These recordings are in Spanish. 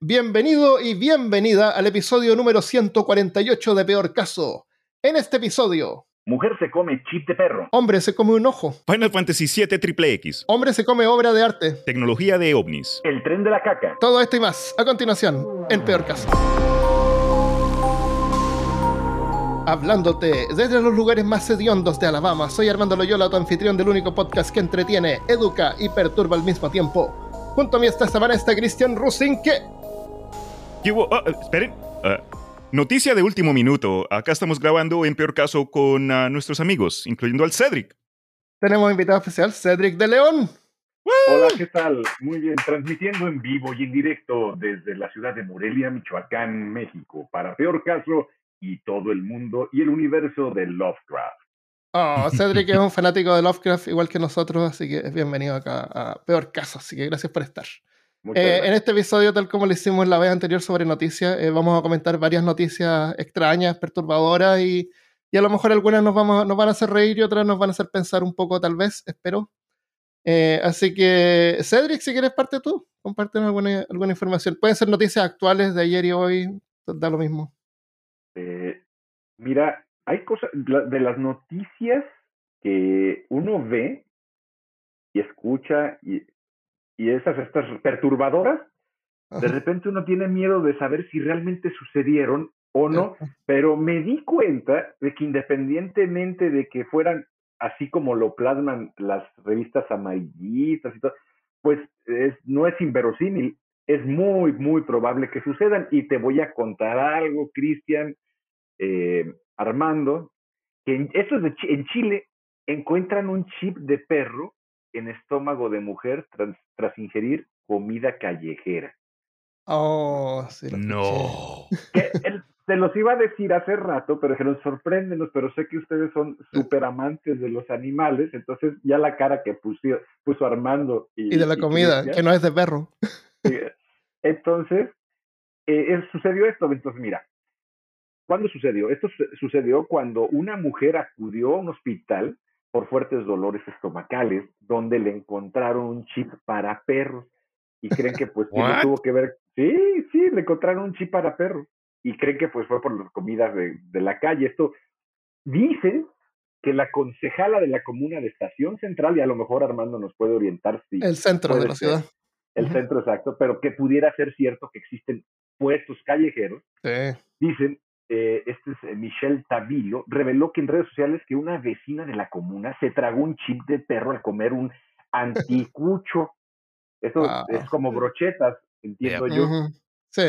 Bienvenido y bienvenida al episodio número 148 de Peor Caso. En este episodio, Mujer se come chip de perro. hombre se come un ojo, Final Fantasy VII Triple X. hombre se come obra de arte. Tecnología de ovnis. El tren de la caca. Todo esto y más, a continuación, en Peor Caso. Hablándote desde los lugares más hediondos de Alabama, soy Armando Loyola, tu anfitrión del único podcast que entretiene, educa y perturba al mismo tiempo. Junto a mí esta semana está Cristian Rusinque. ¿Qué hubo? Ah, esperen. Ah, noticia de último minuto. Acá estamos grabando en peor caso con ah, nuestros amigos, incluyendo al Cedric. Tenemos invitado especial, Cedric de León. Hola, ¿qué tal? Muy bien, transmitiendo en vivo y en directo desde la ciudad de Morelia, Michoacán, México, para peor caso y todo el mundo y el universo de Lovecraft. Oh, Cedric es un fanático de Lovecraft igual que nosotros, así que es bienvenido acá a Peor Caso, así que gracias por estar. Eh, en este episodio, tal como lo hicimos la vez anterior sobre noticias, eh, vamos a comentar varias noticias extrañas, perturbadoras y, y a lo mejor algunas nos, vamos, nos van a hacer reír y otras nos van a hacer pensar un poco, tal vez, espero. Eh, así que, Cedric, si quieres parte tú, compártenos alguna, alguna información. Pueden ser noticias actuales de ayer y hoy, da lo mismo. Eh, mira, hay cosas de las noticias que uno ve y escucha y, y esas estas perturbadoras, de repente uno tiene miedo de saber si realmente sucedieron o no, pero me di cuenta de que independientemente de que fueran así como lo plasman las revistas amarillistas y todo, pues es, no es inverosímil, es muy, muy probable que sucedan. Y te voy a contar algo, Cristian, eh, Armando, que en, esto es de en Chile encuentran un chip de perro en estómago de mujer tras, tras ingerir comida callejera. Oh, sí, lo. No. que él- se los iba a decir hace rato, pero dijeron, sorpréndenos, pero sé que ustedes son súper amantes de los animales, entonces ya la cara que puso, puso Armando y, Y de la y comida, Cristian, que no es de perro. entonces, eh, eh, sucedió esto, entonces mira, ¿cuándo sucedió? Esto su- sucedió cuando una mujer acudió a un hospital por fuertes dolores estomacales, donde le encontraron un chip para perros, y creen que pues que no tuvo que ver, sí, sí, le encontraron un chip para perros, y creen que pues fue por las comidas de, de la calle. Esto dicen que la concejala de la comuna de Estación Central, y a lo mejor Armando nos puede orientar si El centro de la ser ciudad. el centro exacto, pero que pudiera ser cierto que existen puestos callejeros. Sí. Dicen, eh, este es eh, Michelle Tavilo, reveló que en redes sociales que una vecina de la comuna se tragó un chip de perro al comer un anticucho. Eso Wow. es como brochetas, entiendo yo. Sí.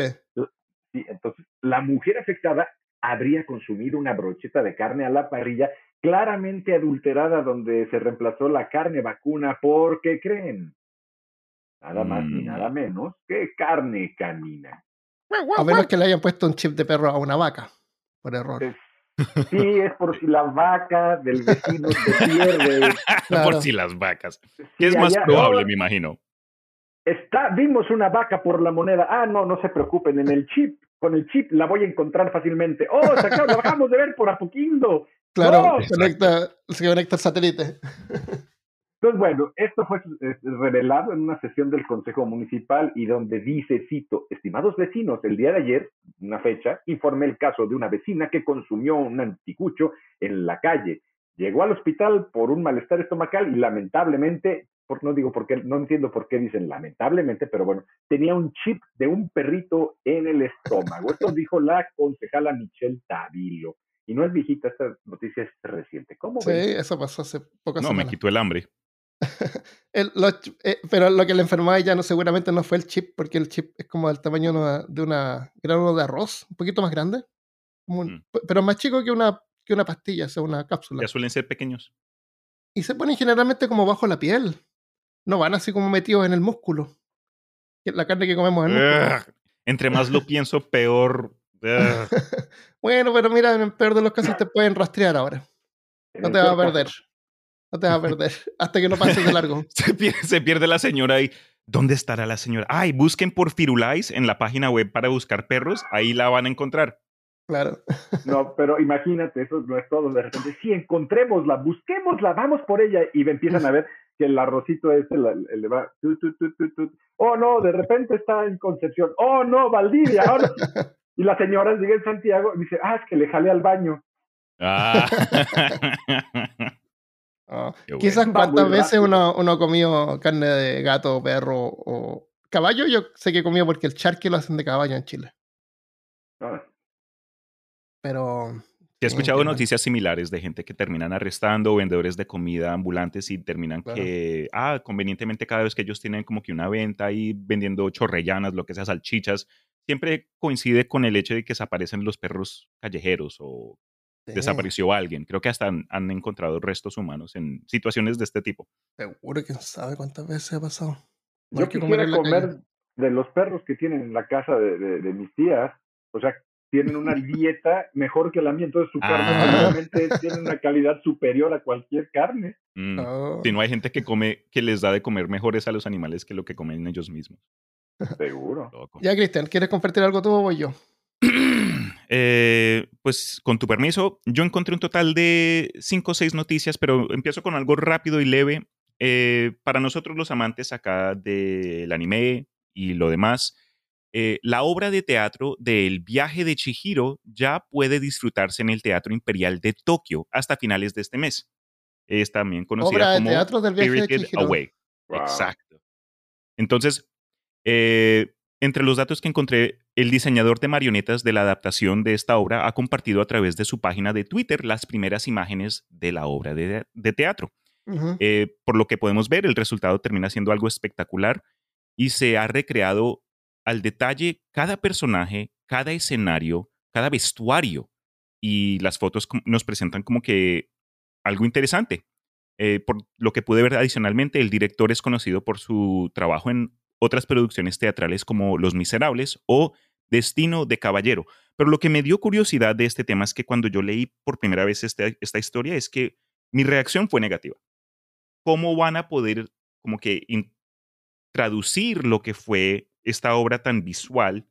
Sí, entonces, la mujer afectada habría consumido una brocheta de carne a la parrilla claramente adulterada donde se reemplazó la carne vacuna porque creen nada más ni Mm. nada menos que carne canina. A menos que le hayan puesto un chip de perro a una vaca, por error. Es- sí, es por si la vaca del vecino se pierde. Claro. Por si las vacas. Sí, ¿Qué es más allá- probable, no, me imagino? Está, vimos una vaca por la moneda. Ah, no, no se preocupen, en el chip, con el chip la voy a encontrar fácilmente. Oh, se acaba, la bajamos de ver por Apoquindo. Claro, No. conecta, se conecta el satélite. Entonces, bueno, esto fue eh, revelado en una sesión del Consejo Municipal y donde dice, cito, estimados vecinos, el día de ayer, una fecha, informé el caso de una vecina que consumió un anticucho en la calle. Llegó al hospital por un malestar estomacal y lamentablemente, por, no digo por qué, no entiendo por qué dicen lamentablemente, pero bueno, tenía un chip de un perrito en el estómago. Esto dijo la concejala Michelle Tavilo. Y no es viejita, esta noticia es reciente. ¿Cómo Sí, ven? eso pasó hace pocas No, me quitó el hambre. El- los eh, pero lo que le enfermaba ya no seguramente no fue el chip, porque el chip es como del tamaño de una- de una grano de arroz, un poquito más grande, como un- Mm. pero más chico que una, que una pastilla, o sea, una cápsula. Ya suelen ser pequeños. Y se ponen generalmente como bajo la piel. No van así como metidos en el músculo. La carne que comemos en el músculo. Entre más lo pienso, peor. Bueno, pero mira, en el peor de los casos te pueden rastrear ahora. No el te vas a perder. No te vas a perder. Hasta que no pases de largo. Se pierde, se pierde la señora ahí. ¿Dónde estará la señora? Ay, busquen por Firulais en la página web para buscar perros. Ahí la van a encontrar. Claro. No, pero imagínate, eso no es todo. De repente, sí, encontrémosla, busquémosla, vamos por ella. Y empiezan a ver que el arrocito ese le va. oh no, de repente está en Concepción. Oh no, Valdivia. Ahora. Y la señora llega en Santiago y dice, ah, es que le jale al baño. Ah. Quizás cuántas veces uno, uno ha comido carne de gato, perro o caballo. Yo sé que he comido porque el charque lo hacen de caballo en Chile. Ah. Pero he escuchado noticias similares de gente que terminan arrestando vendedores de comida ambulantes y terminan que, ah, convenientemente cada vez que ellos tienen como que una venta ahí vendiendo chorrellanas, lo que sea, salchichas, siempre coincide con el hecho de que desaparecen los perros callejeros o desapareció alguien. Creo que hasta han, encontrado restos humanos en situaciones de este tipo. Seguro que sabe cuántas veces ha pasado. Yo quisiera comer, de los perros que tienen en la casa de, de mis tías. O sea, tienen una dieta mejor que la mía, entonces su carne ah. tiene una calidad superior a cualquier carne. Mm. Oh. Si no hay gente que come, que les da de comer mejores a los animales que lo que comen ellos mismos. Seguro. Ya, Cristian, ¿quieres compartir algo tú o voy yo? Eh, pues con tu permiso, yo encontré un total de cinco o seis noticias, pero empiezo con algo rápido y leve. Eh, para nosotros los amantes acá del anime y lo demás, eh, la obra de teatro del viaje de Chihiro ya puede disfrutarse en el Teatro Imperial de Tokio hasta finales de este mes. Es también conocida como teatro del viaje de Away. Exacto. Entonces, eh, entre los datos que encontré, el diseñador de marionetas de la adaptación de esta obra ha compartido a través de su página de Twitter las primeras imágenes de la obra de, teatro. Eh, por lo que podemos ver, el resultado termina siendo algo espectacular y se ha recreado al detalle cada personaje, cada escenario, cada vestuario. Y las fotos nos presentan como que algo interesante. Eh, por lo que pude ver adicionalmente, el director es conocido por su trabajo en otras producciones teatrales como Los Miserables o Destino de Caballero. Pero lo que me dio curiosidad de este tema es que cuando yo leí por primera vez este, esta historia es que mi reacción fue negativa. ¿Cómo van a poder como que traducir lo que fue esta obra tan visual,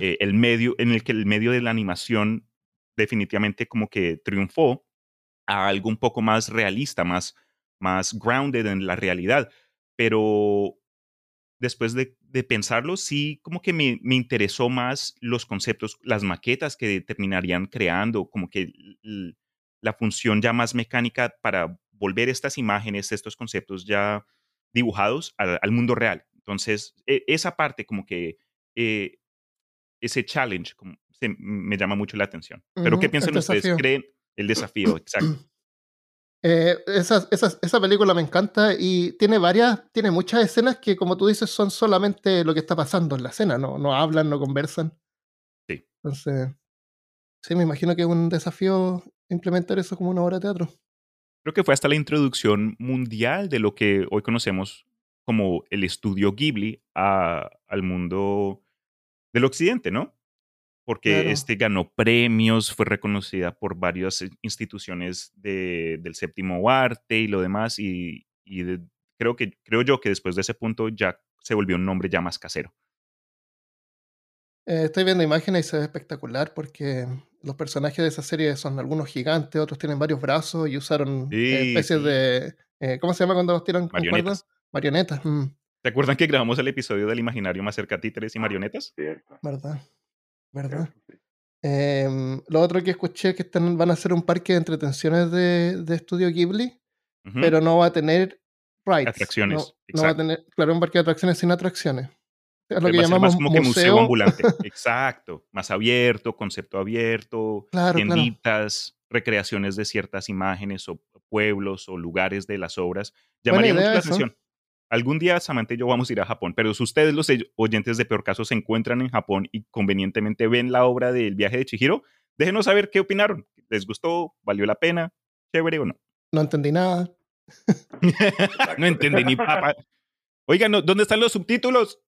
eh, el medio, en el que el medio de la animación definitivamente como que triunfó a algo un poco más realista, más, más grounded en la realidad. Pero después de, pensarlo, sí como que me, me, interesó más los conceptos, las maquetas que terminarían creando, como que la función ya más mecánica para volver estas imágenes, estos conceptos ya dibujados al mundo real. Entonces, e, esa parte como que eh, ese challenge como, me llama mucho la atención. Pero ¿qué piensan ustedes? ¿Creen el desafío? Exacto. Eh, esa, esa, esa, película me encanta y tiene varias, tiene muchas escenas que, como tú dices, son solamente lo que está pasando en la escena, no, no hablan, no conversan. Sí. Entonces, sí, me imagino que es un desafío implementar eso como una obra de teatro. Creo que fue hasta la introducción mundial de lo que hoy conocemos como el estudio Ghibli al mundo del occidente, ¿no? Porque este ganó premios, fue reconocida por varias instituciones del séptimo arte y lo demás, y, creo, que, creo yo que después de ese punto ya se volvió un nombre ya más casero. Eh, estoy viendo imágenes y se ve espectacular porque los personajes de esa serie son algunos gigantes, otros tienen varios brazos y usaron especies de... Eh, ¿Cómo se llama cuando los tiran con cuerdas? Marionetas. Mm. ¿Se acuerdan que grabamos el episodio del imaginario más cerca a títeres y ah, marionetas? Cierto. ¿Verdad? ¿Verdad? Em, lo otro que escuché que están, van a hacer un parque de entretenciones de, de estudio Ghibli, pero no va a tener rides. Atracciones. No, va a tener, claro, un parque de atracciones sin atracciones. Es lo que llamamos más como que museo ambulante. Exacto. Más abierto, concepto abierto, claro, tienditas, recreaciones de ciertas imágenes o pueblos o lugares de las obras. Llamaría mucho la atención. Algún día Samantha y yo vamos a ir a Japón, pero si ustedes, los oyentes de Peor Caso, se encuentran en Japón y convenientemente ven la obra del viaje de Chihiro, déjenos saber qué opinaron. ¿Les gustó? ¿Valió la pena? ¿Chévere o no? No entendí nada. no entendí ni papa. Oigan, ¿dónde están los subtítulos?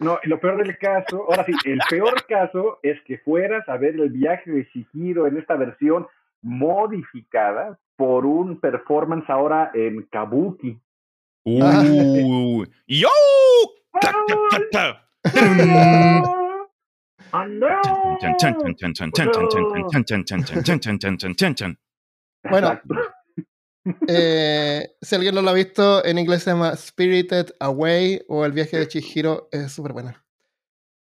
No, lo peor del caso, ahora sí, el peor caso es que fueras a ver el viaje de Chihiro en esta versión modificada por un performance ahora en Kabuki. Uh, ¡Yo! Bueno, Eh, si alguien no lo ha visto, en inglés se llama Spirited Away o El viaje de Chihiro. Es súper buena.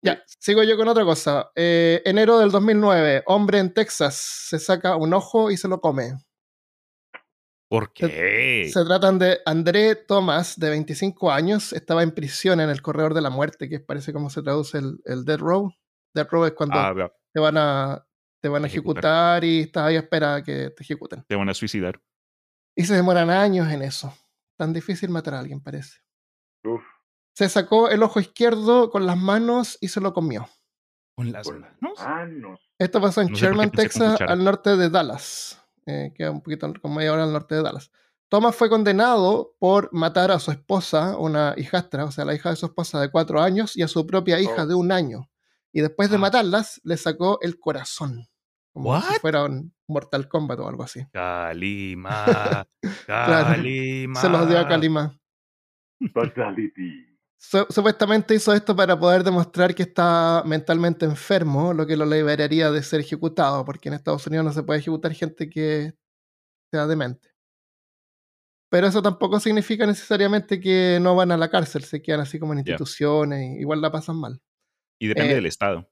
Ya, sigo yo con otra cosa. Eh, enero del 2009, hombre en Texas se saca un ojo y se lo come. ¿Por qué? Se, tratan de André Thomas, de 25 años, estaba en prisión en el corredor de la muerte, que parece como se traduce el, el Dead Row. Dead Row es cuando Ah, te van a, te van a Ejecutar. ejecutar y estás ahí a espera que te ejecuten. te van a suicidar. Y se demoran años en eso. Tan difícil matar a alguien, parece. Uf, Se sacó el ojo izquierdo con las manos y se lo comió. Con las manos. Esto pasó en No sé Sherman, Texas, al norte de Dallas. Eh, queda un poquito como media hora al norte de Dallas. Thomas fue condenado por matar a su esposa, una hijastra, o sea, la hija de su esposa de cuatro años, y a su propia hija Oh. de un año. Y después de Ah. matarlas, le sacó el corazón. Como si What? fuera un Mortal Kombat o algo así. Kalima. Claro. Kalima. Se los dio a Kalima. Fatality. Su- supuestamente hizo esto para poder demostrar que está mentalmente enfermo, lo que lo liberaría de ser ejecutado, porque en Estados Unidos no se puede ejecutar gente que sea demente. Pero eso tampoco significa necesariamente que no van a la cárcel, se quedan así como en instituciones, y igual la pasan mal Y depende Eh, del estado.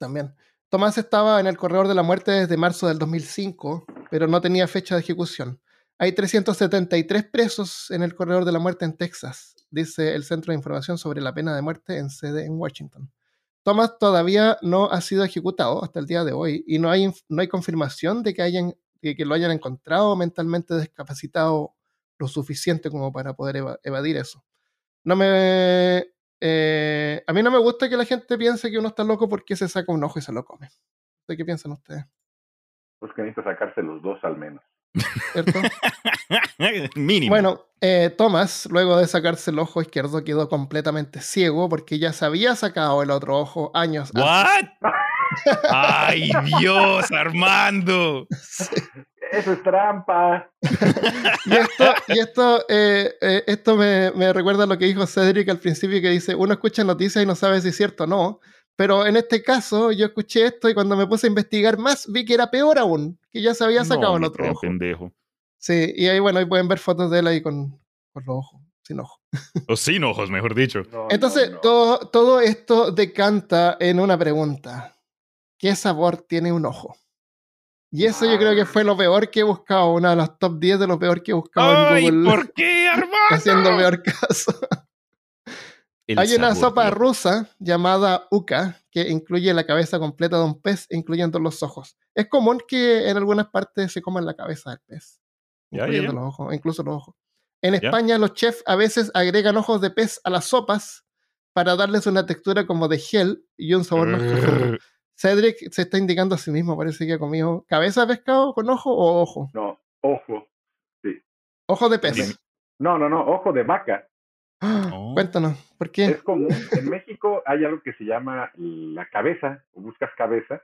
también. Tomás estaba en el corredor de la muerte desde marzo del 2005, pero no tenía fecha de ejecución. Hay 373 presos en el corredor de la muerte en Texas, dice el Centro de Información sobre la Pena de Muerte en sede en Washington. Thomas todavía no ha sido ejecutado hasta el día de hoy y no hay, no hay confirmación de que, hayan, que lo hayan encontrado mentalmente discapacitado lo suficiente como para poder eva- evadir eso. No me. eh, a mí no me gusta que la gente piense que uno está loco porque se saca un ojo y se lo come. ¿De qué piensan ustedes? Pues que necesita sacarse los dos al menos. ¿Cierto? Mínimo. Bueno, eh, Thomas, luego de sacarse el ojo izquierdo, quedó completamente ciego porque ya se había sacado el otro ojo años antes. ¿What? ¡Ay, Dios, Armando! Sí. Eso es trampa. Y esto, y esto, eh, eh, esto me, me recuerda a lo que dijo Cedric al principio, que dice, uno escucha noticias y no sabe si es cierto o no. Pero en este caso, yo escuché esto y cuando me puse a investigar más, vi que era peor aún, que ya se había sacado No, el otro ojo. pendejo. Sí, y ahí, bueno, ahí pueden ver fotos de él ahí con, con los ojos, sin ojos. O sin ojos, mejor dicho. No, Entonces, no, no. Todo, todo esto decanta en una pregunta. ¿Qué sabor tiene un ojo? Y eso yo creo que fue lo peor que he buscado, una de las top 10 de lo peor que he buscado ¡Ay, en Google, por qué, Armando! haciendo peor caso. El Hay una sabor sopa de rusa llamada uka que incluye la cabeza completa de un pez, incluyendo los ojos. Es común que en algunas partes se coman la cabeza del pez, incluyendo los ojos, incluso los ojos. En. España los chefs a veces agregan ojos de pez a las sopas para darles una textura como de gel y un sabor más profundo. Cedric se está indicando a sí mismo, parece que ha comido cabeza de pescado con ojo o ojo. No, ojo. Ojo de pez. No, no, no, ojo de vaca. ¡Ah! Oh. Cuéntanos, ¿por qué? Es común. En México hay algo que se llama la cabeza, o buscas cabeza.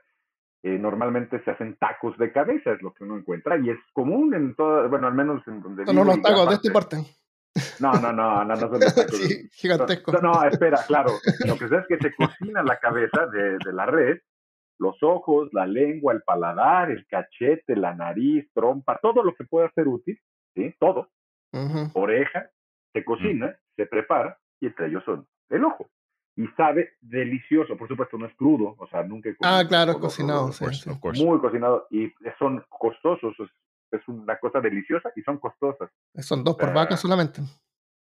Eh, normalmente se hacen tacos de cabeza, es lo que uno encuentra, y es común en todas, bueno, al menos en donde vivo unos y gran tacos de este parte- porte. No, no, no, no, no son los tacos. Sí, gigantesco. No, no, espera, claro. Lo que sé es que se cocina la cabeza de, de la red, los ojos, la lengua, el paladar, el cachete, la nariz, trompa, todo lo que pueda ser útil, ¿sí? Todo, Ujú. oreja, se cocina, se prepara, y entre ellos son el ojo. Y sabe delicioso, por supuesto, no es crudo, o sea, nunca he Ah, claro, cocinado, sí, course. Muy cocinado, y son costosos, es, es una cosa deliciosa y son costosas. Son dos por vaca solamente.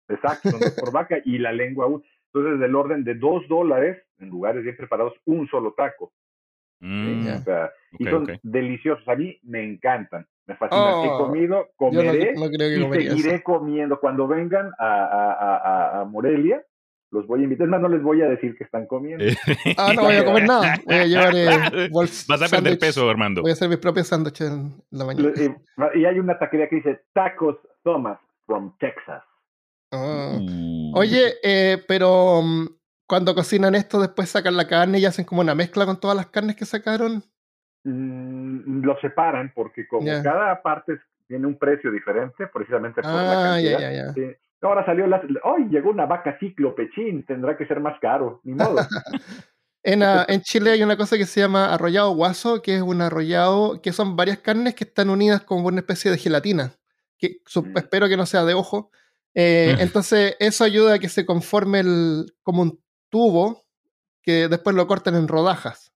Exacto, son dos por vaca y la lengua un. Entonces, del orden de dos dólares, en lugares bien preparados, un solo taco. ¿Sí? Mm, O sea, y son ok. deliciosos. A mí me encantan. Me fascinan. Oh, He comido, no, comeré no y comería eso. seguiré comiendo. Cuando vengan a, a, a, a- Morelia, los voy a invitar. Es más, no les voy a decir que están comiendo. Ah, no voy a comer nada. Voy a llevar eh, bols- Vas a perder peso, Armando. Voy a hacer mis propios sándwiches en la mañana. Y, y hay una taquería que dice Tacos Thomas from Texas. Ah. Uh. Oye, eh, pero mm, cuando cocinan esto, después sacan la carne y hacen como una mezcla con todas las carnes que sacaron. Mm, lo separan porque como cada parte tiene un precio diferente, precisamente por la Ah, ya, cantidad. ya, ya. sí. Ahora salió la... ¡Ay! llegó una vaca cíclopechín, tendrá que ser más caro, ni modo. En, ah, en Chile hay una cosa que se llama arrollado guaso, que es un arrollado, que son varias carnes que están unidas como una especie de gelatina. que mm. espero que no sea de ojo. Eh, entonces, eso ayuda a que se conforme el, como un tubo que después lo corten en rodajas.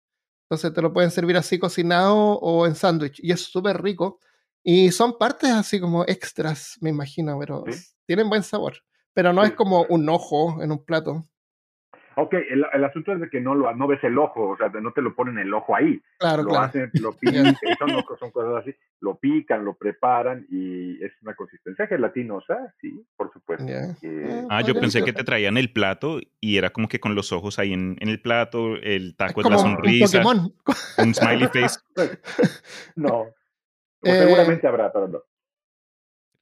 Entonces te lo pueden servir así cocinado o en sándwich. Y es súper rico. Y son partes así como extras, me imagino, pero tienen buen sabor. Pero no es como un ojo en un plato. Ok, el, el, asunto es de que no lo no ves el ojo, o sea, no te lo ponen el ojo ahí. Claro, lo claro. hacen, lo pican, son, son, cosas así, lo pican, lo preparan y es una consistencia gelatinosa, sí, por supuesto. Eh, ah, yo pensé que te traían el plato y era como que con los ojos ahí en, en el plato, el taco es, la sonrisa, un, un, smiley face. no, eh, seguramente habrá, pero no.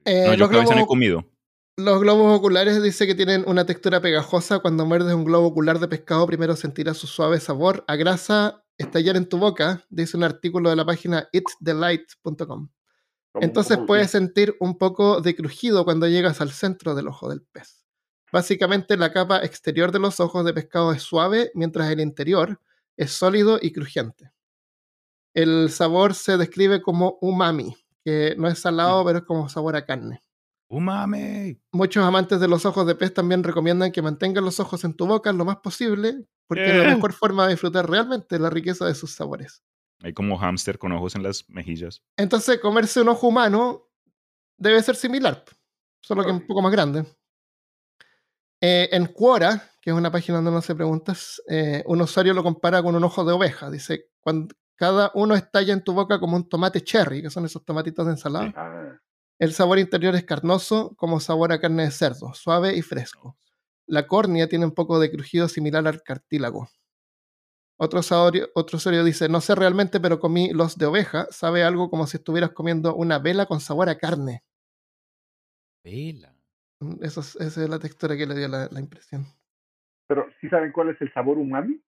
Eh, no, yo cabeza no he comido. Los globos oculares dice que tienen una textura pegajosa. Cuando muerdes un globo ocular de pescado, primero sentirás su suave sabor a grasa estallar en tu boca, dice un artículo de la página itthelight.com. Entonces puedes sentir un poco de crujido cuando llegas al centro del ojo del pez. Básicamente la capa exterior de los ojos de pescado es suave, mientras el interior es sólido y crujiente. El sabor se describe como umami, que no es salado, mm. pero es como sabor a carne. ¡Umami! Muchos amantes de los ojos de pez también recomiendan que mantengan los ojos en tu boca lo más posible, porque es la mejor forma de disfrutar realmente la riqueza de sus sabores. Hay como hámster con ojos en las mejillas. Entonces, comerse un ojo humano debe ser similar, solo que un poco más grande. Eh, en Quora, que es una página donde no se preguntas, eh, un usuario lo compara con un ojo de oveja. Dice, cuando cada uno estalla en tu boca como un tomate cherry, que son esos tomatitos de ensalada. El sabor interior es carnoso, como sabor a carne de cerdo, suave y fresco. La córnea tiene un poco de crujido similar al cartílago. Otro, usuario dice, no sé realmente, pero comí los de oveja. Sabe algo como si estuvieras comiendo una vela con sabor a carne. Vela. Mm, esa es la textura que le dio la, impresión. Pero, ¿sí saben cuál es el sabor umami?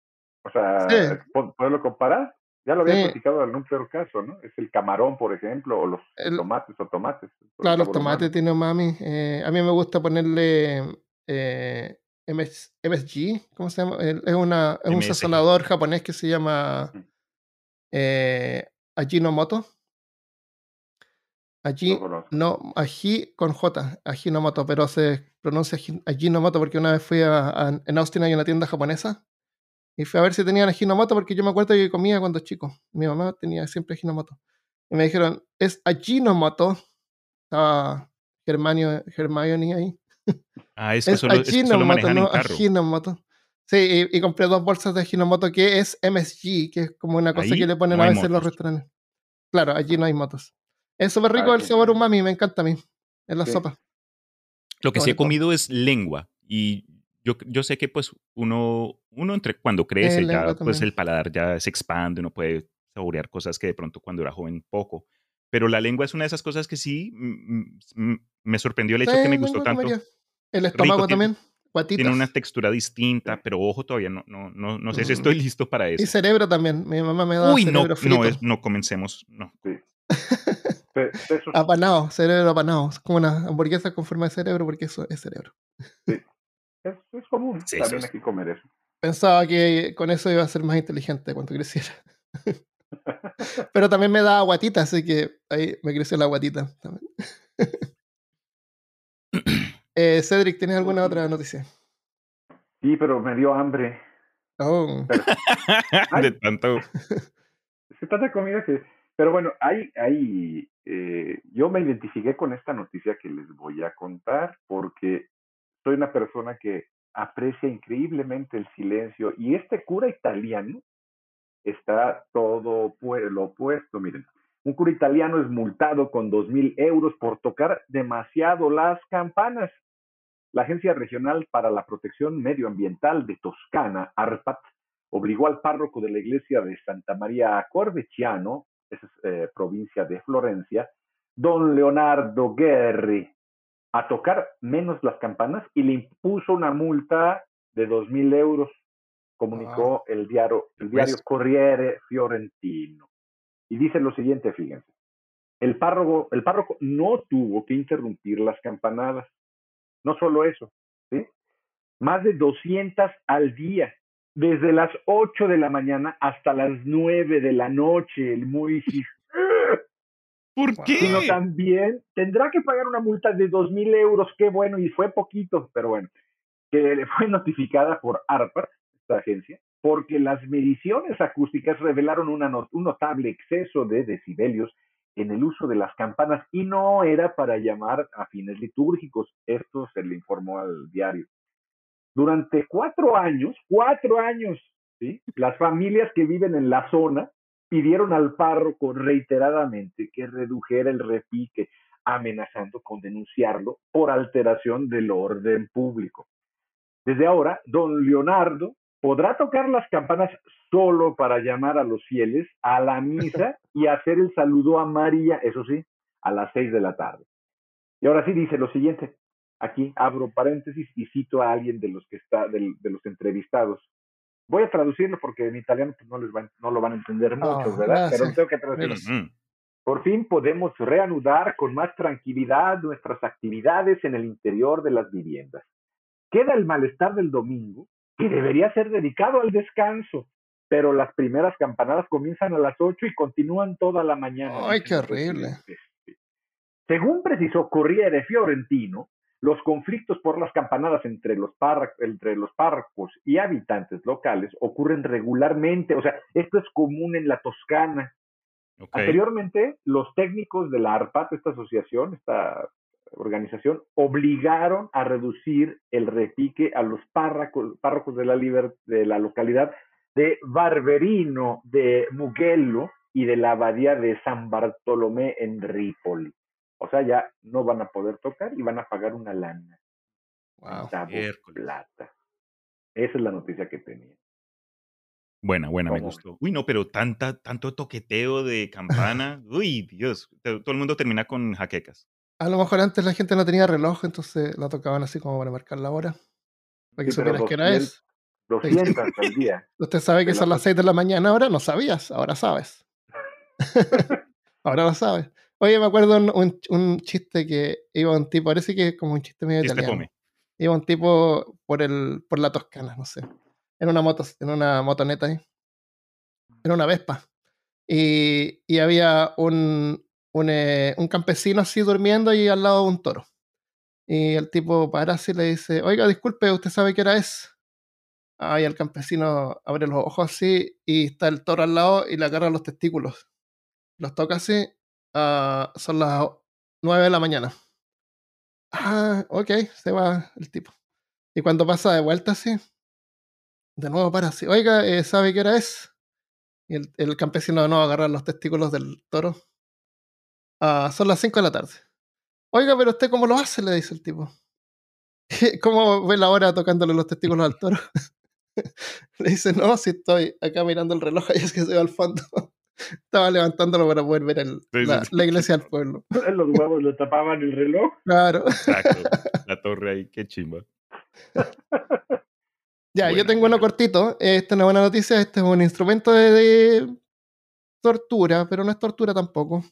O sea, ¿poderlo comparar? Ya lo había platicado en un peor caso, ¿no? Es el camarón, por ejemplo, o los tomates o tomates. Claro, los tomates tienen umami. Eh, a mí me gusta ponerle eh, MSG, ¿cómo se llama? Es, una, es un sazonador japonés que se llama eh, Ajinomoto. Allí, no, ají con J, Ajinomoto, pero se pronuncia Ajinomoto porque una vez fui a, en Austin hay una tienda japonesa y fui a ver si tenían Ajinomoto porque yo me acuerdo que comía cuando chico. Mi mamá tenía siempre Ajinomoto. Y me dijeron, es Ajinomoto. Estaba Hermione ahí. Ah, es que solo, Ajinomoto, no Ajinomoto. Sí, y, compré dos bolsas de Ajinomoto que es MSG, que es como una cosa que le ponen a veces en los restaurantes. Claro, allí no hay motos. Es súper rico ah, el sabor umami, me encanta a mí, en la sopa. Lo que sí he comido es lengua. Y yo, yo sé que pues uno, uno entre cuando crece, ya pues el paladar ya se expande, uno puede saborear cosas que de pronto cuando era joven poco. Pero la lengua es una de esas cosas que sí me sorprendió el hecho que me gustó tanto. El estómago también. Tiene una textura distinta, pero ojo, todavía no, no, no, no sé si estoy listo para eso. Y cerebro también. Mi mamá me da Uy, cerebro no, frito. no, no comencemos. No. Sí. apanado, cerebro apanado. Es como una hamburguesa con forma de cerebro porque eso es cerebro. Sí. Es, es común también aquí comer eso. Pensaba que con eso iba a ser más inteligente cuando creciera. Pero también me da guatita, así que ahí me creció la guatita. eh, Cedric, ¿tienes alguna otra noticia? Sí, pero me dio hambre. Oh. de tanto. Se tanta comida que. Pero bueno, hay, hay, eh, yo me identifiqué con esta noticia que les voy a contar porque soy una persona que aprecia increíblemente el silencio y este cura italiano está todo lo opuesto, miren. Un cura italiano es multado con dos mil euros por tocar demasiado las campanas. La Agencia Regional para la Protección Medioambiental de Toscana, ARPAT, obligó al párroco de la iglesia de Santa María Corveciano, esa es eh, provincia de Florencia, don Leonardo Guerri, a tocar menos las campanas y le impuso una multa de dos mil euros, comunicó el diario, el diario Corriere Fiorentino. Y dice lo siguiente, fíjense. El párroco, el párroco no tuvo que interrumpir las campanadas. No solo eso, ¿sí? Más de 200 al día, desde las 8 de la mañana hasta las 9 de la noche, el muy ¿Por qué? Sino también tendrá que pagar una multa de dos mil euros, qué bueno, y fue poquito, pero bueno, que le fue notificada por ARPA, esta agencia, porque las mediciones acústicas revelaron una un notable exceso de decibelios en el uso de las campanas y no era para llamar a fines litúrgicos. Esto se le informó al diario. Durante cuatro años, cuatro años, ¿sí? las familias que viven en la zona pidieron al párroco reiteradamente que redujera el repique, amenazando con denunciarlo por alteración del orden público. Desde ahora, don Leonardo podrá tocar las campanas solo para llamar a los fieles a la misa y hacer el saludo a María, eso sí, a las seis de la tarde. Y ahora sí dice lo siguiente, aquí abro paréntesis y cito a alguien de los que está, de, los entrevistados. Voy a traducirlo porque en italiano pues, no, les no lo van a entender mucho, ¿verdad? Pero tengo que traducirlo. Por fin podemos reanudar con más tranquilidad nuestras actividades en el interior de las viviendas. Queda el malestar del domingo que debería ser dedicado al descanso, pero las primeras campanadas comienzan a las 8 y continúan toda la mañana. ¡Ay, qué horrible! Según precisó Corriere Fiorentino, los conflictos por las campanadas entre los, entre los párrocos y habitantes locales ocurren regularmente, o sea, esto es común en la Toscana. Anteriormente, los técnicos de la ARPAT, esta asociación, esta organización obligaron a reducir el repique a los párrocos, párrocos de, la de la localidad de Barberino, de Mugello y de la abadía de San Bartolomé en Ripoli. O sea, ya no van a poder tocar y van a pagar una lana. Wow, plata. Esa es la noticia que tenía. Buena, buena, me gustó. Uy, no, pero tanta, tanto toqueteo de campana. Uy, Dios. Todo el mundo termina con jaquecas. A lo mejor antes la gente no tenía reloj, entonces la tocaban así como para marcar la hora. Para que supieras que era eso. 200 al día. Usted sabe que son las 6 de la mañana ahora, no sabías, ahora sabes. ahora lo sabes. Oye, me acuerdo un, un, chiste que iba un tipo, parece que es como un chiste medio italiano. Iba un tipo por el, por la Toscana, no sé. En una moto, en una motoneta ahí. En una Vespa. Y, y había un, eh, un, campesino así durmiendo y al lado de un toro. Y el tipo para así le dice, oiga, disculpe, ¿usted sabe qué hora es? Ahí el campesino abre los ojos así y está el toro al lado y le agarra los testículos. Los toca así, ah, son las nueve de la mañana. Ah, ok, se va el tipo. Y cuando pasa de vuelta así, de nuevo para así, oiga, eh, ¿sabe qué hora es? Y el, campesino de nuevo agarra los testículos del toro Ah, son las 5 de la tarde. Oiga, pero usted cómo lo hace, le dice el tipo. ¿Cómo ve la hora tocándole los testículos al toro? le dice, no, si estoy acá mirando el reloj, ahí es que se va al fondo. Estaba levantándolo para poder ver la, iglesia del pueblo. Los huevos le tapaban el reloj. Claro. Exacto. La torre ahí, qué chimba. Ya, yo tengo uno cortito. Esta es una buena noticia. Este es un instrumento de tortura, pero no es tortura tampoco.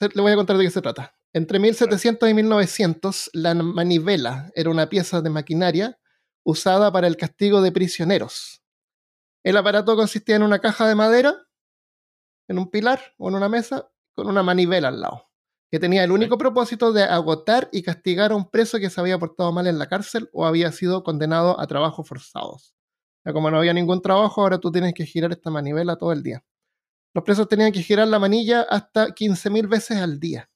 Le voy a contar de qué se trata. Entre 1700 y 1900, la manivela era una pieza de maquinaria usada para el castigo de prisioneros. El aparato consistía en una caja de madera, en un pilar o en una mesa, con una manivela al lado, que tenía el único propósito de agotar y castigar a un preso que se había portado mal en la cárcel o había sido condenado a trabajos forzados. como no había ningún trabajo, ahora tú tienes que girar esta manivela todo el día. Los presos tenían que girar la manilla hasta 15.000 veces al día.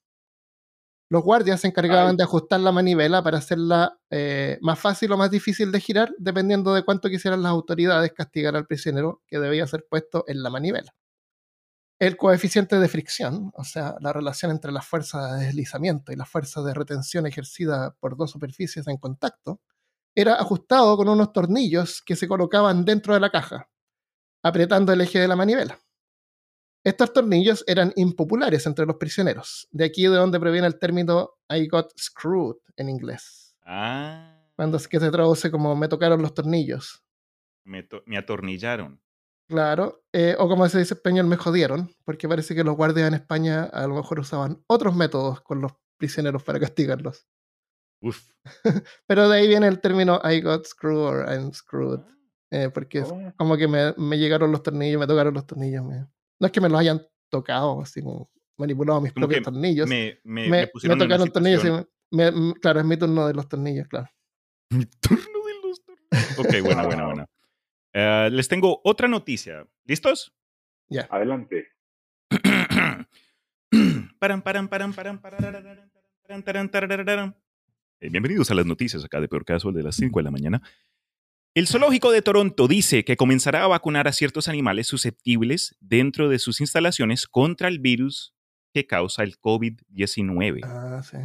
Los guardias se encargaban de ajustar la manivela para hacerla eh, más fácil o más difícil de girar, dependiendo de cuánto quisieran las autoridades castigar al prisionero que debía ser puesto en la manivela. El coeficiente de fricción, o sea, la relación entre la fuerza de deslizamiento y la fuerza de retención ejercida por dos superficies en contacto, era ajustado con unos tornillos que se colocaban dentro de la caja, apretando el eje de la manivela. Estos tornillos eran impopulares entre los prisioneros. De aquí de donde proviene el término I got screwed en inglés. Ah. Cuando es que se traduce como me tocaron los tornillos. Me, atornillaron. Claro. Eh, o como se dice en español, me jodieron. Porque parece que los guardias en España a lo mejor usaban otros métodos con los prisioneros para castigarlos. Uf. Pero de ahí viene el término I got screwed or I'm screwed. Ah. Eh, porque es oh. como que me, me, llegaron los tornillos, me tocaron los tornillos. Me, no es que me los hayan tocado, así como manipulado mis propios tornillos. Me, me, me, tocaron tornillos. Y claro, es mi turno de los tornillos, claro. Mi turno de los tornillos. Ok, bueno, bueno, bueno. Uh, les tengo otra noticia. ¿Listos? Ya. Adelante. paran, paran, paran, paran, Bienvenidos a las noticias acá de Peor Caso, de las 5 de la mañana. El zoológico de Toronto dice que comenzará a vacunar a ciertos animales susceptibles dentro de sus instalaciones contra el virus que causa el COVID-19. Ah, sí.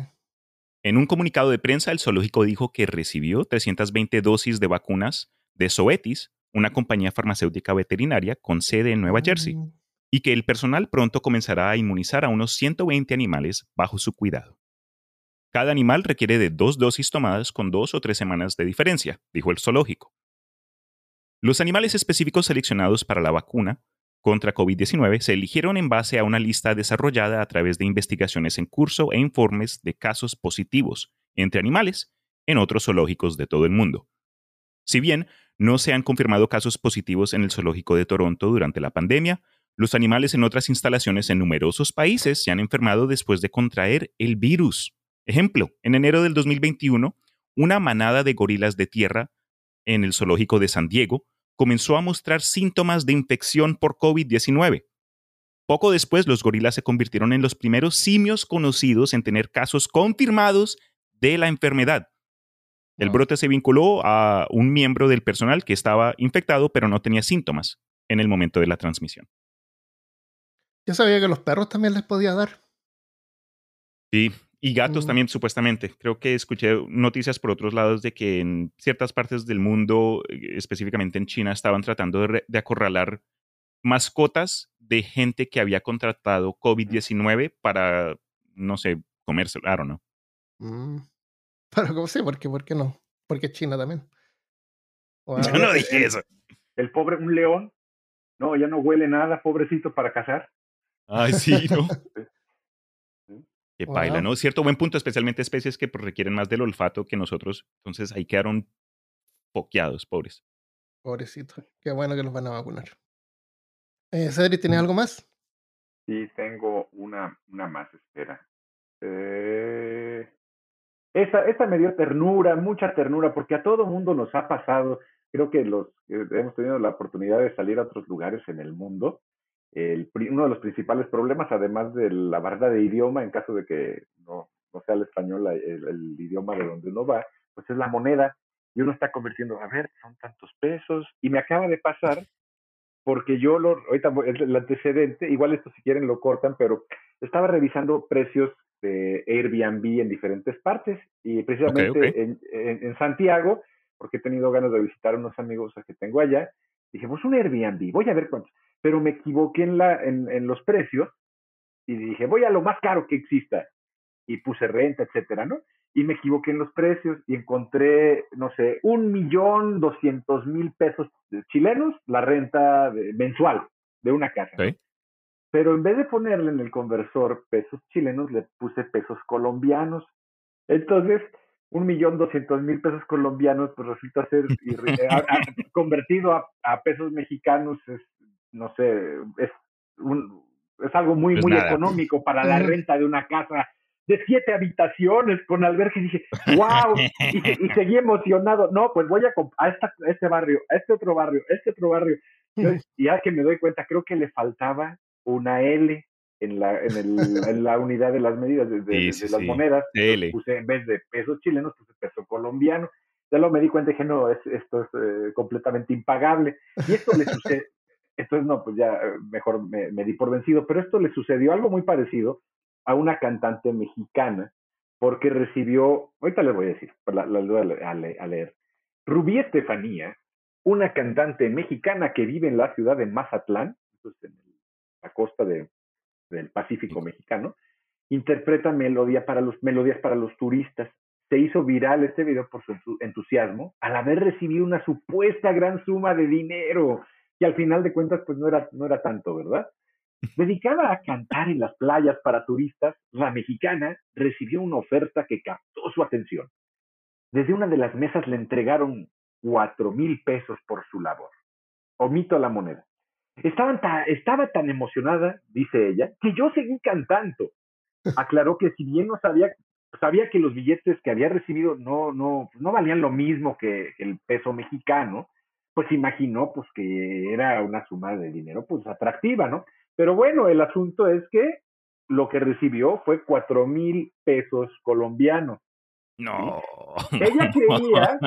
En un comunicado de prensa, el zoológico dijo que recibió 320 dosis de vacunas de Zoetis, una compañía farmacéutica veterinaria con sede en Nueva Jersey, mm. y que el personal pronto comenzará a inmunizar a unos 120 animales bajo su cuidado. Cada animal requiere de dos dosis tomadas con dos o tres semanas de diferencia, dijo el zoológico. Los animales específicos seleccionados para la vacuna contra COVID-19 se eligieron en base a una lista desarrollada a través de investigaciones en curso e informes de casos positivos entre animales en otros zoológicos de todo el mundo. Si bien no se han confirmado casos positivos en el zoológico de Toronto durante la pandemia, los animales en otras instalaciones en numerosos países se han enfermado después de contraer el virus. Ejemplo, en enero del 2021, una manada de gorilas de tierra en el zoológico de San Diego comenzó a mostrar síntomas de infección por COVID-19. Poco después, los gorilas se convirtieron en los primeros simios conocidos en tener casos confirmados de la enfermedad. El brote se vinculó a un miembro del personal que estaba infectado pero no tenía síntomas en el momento de la transmisión. Yo sabía que los perros también les podía dar. Sí, y gatos mm. también, supuestamente. Creo que escuché noticias por otros lados de que en ciertas partes del mundo, eh, específicamente en China, estaban tratando de, acorralar mascotas de gente que había contratado COVID-19 para, no sé, comerse, claro, ¿no? Mm. Pero, ¿cómo sé? ¿Por qué, ¿Por qué no? Porque China también. Yo no dije eso. El pobre, un león. No, ya no huele nada, pobrecito, para cazar. Ay, sí, ¿no? Que baila, ¿no? Cierto buen punto, especialmente especies que pues, requieren más del olfato que nosotros. Entonces ahí quedaron poqueados, pobres. Pobrecito. Qué bueno que los van a vacunar. Eh, Cedric, ¿tienes algo más? Sí, tengo una, una más, espera. Eh, esta, esta me dio ternura, mucha ternura, porque a todo mundo nos ha pasado. Creo que los hemos tenido la oportunidad de salir a otros lugares en el mundo el, uno de los principales problemas, además de la barrera de idioma, en caso de que no, no sea el español el, idioma de donde uno va, pues es la moneda. Y uno está convirtiendo, a ver, son tantos pesos. Y me acaba de pasar, porque yo lo, ahorita el antecedente, igual esto si quieren lo cortan, pero estaba revisando precios de Airbnb en diferentes partes y precisamente En, en, Santiago, porque he tenido ganas de visitar a unos amigos que tengo allá, dije, pues un Airbnb, voy a ver cuántos pero me equivoqué en, la, en, los precios y dije, voy a lo más caro que exista. Y puse renta, etcétera, ¿no? Y me equivoqué en los precios y encontré, no sé, un millón doscientos mil pesos chilenos la renta mensual de una casa. Pero en vez de ponerle en el conversor pesos chilenos, le puse pesos colombianos. Entonces, un millón doscientos mil pesos colombianos, pues resulta ser convertido a, a, pesos mexicanos es no sé, es, un, es algo muy, muy económico para la renta de una casa de siete habitaciones con albergue y dije, wow, y, seguí emocionado, no, pues voy a, a, esta, este barrio, a este otro barrio, a este otro barrio. y ya que me doy cuenta, creo que le faltaba una L en la, en, el, en la unidad de las medidas de, de, las monedas. Puse en vez de pesos chilenos, puse peso colombiano. Ya lo me di cuenta y dije, no, es, esto es eh, completamente impagable. Y esto le sucede, entonces, no, pues ya eh, mejor me, di por vencido. Pero esto le sucedió algo muy parecido a una cantante mexicana, porque recibió, ahorita les voy a decir, la, la, a, a leer. Rubí Estefanía, una cantante mexicana que vive en la ciudad de Mazatlán, en la costa de, del Pacífico mexicano, interpreta melodía para los, melodías para los turistas. Se hizo viral este video por su entusiasmo al haber recibido una supuesta gran suma de dinero que al final de cuentas pues no era, no era tanto, ¿verdad? Dedicada a cantar en las playas para turistas, la mexicana recibió una oferta que captó su atención. Desde una de las mesas le entregaron cuatro mil pesos por su labor. Omito la moneda. Estaban estaba tan emocionada, dice ella, que yo seguí cantando. Aclaró que si bien no sabía, sabía que los billetes que había recibido no, no, no valían lo mismo que el peso mexicano, pues imaginó pues que era una suma de dinero pues atractiva, ¿no? Pero bueno, el asunto es que lo que recibió fue cuatro mil pesos colombianos. No. Ella creía,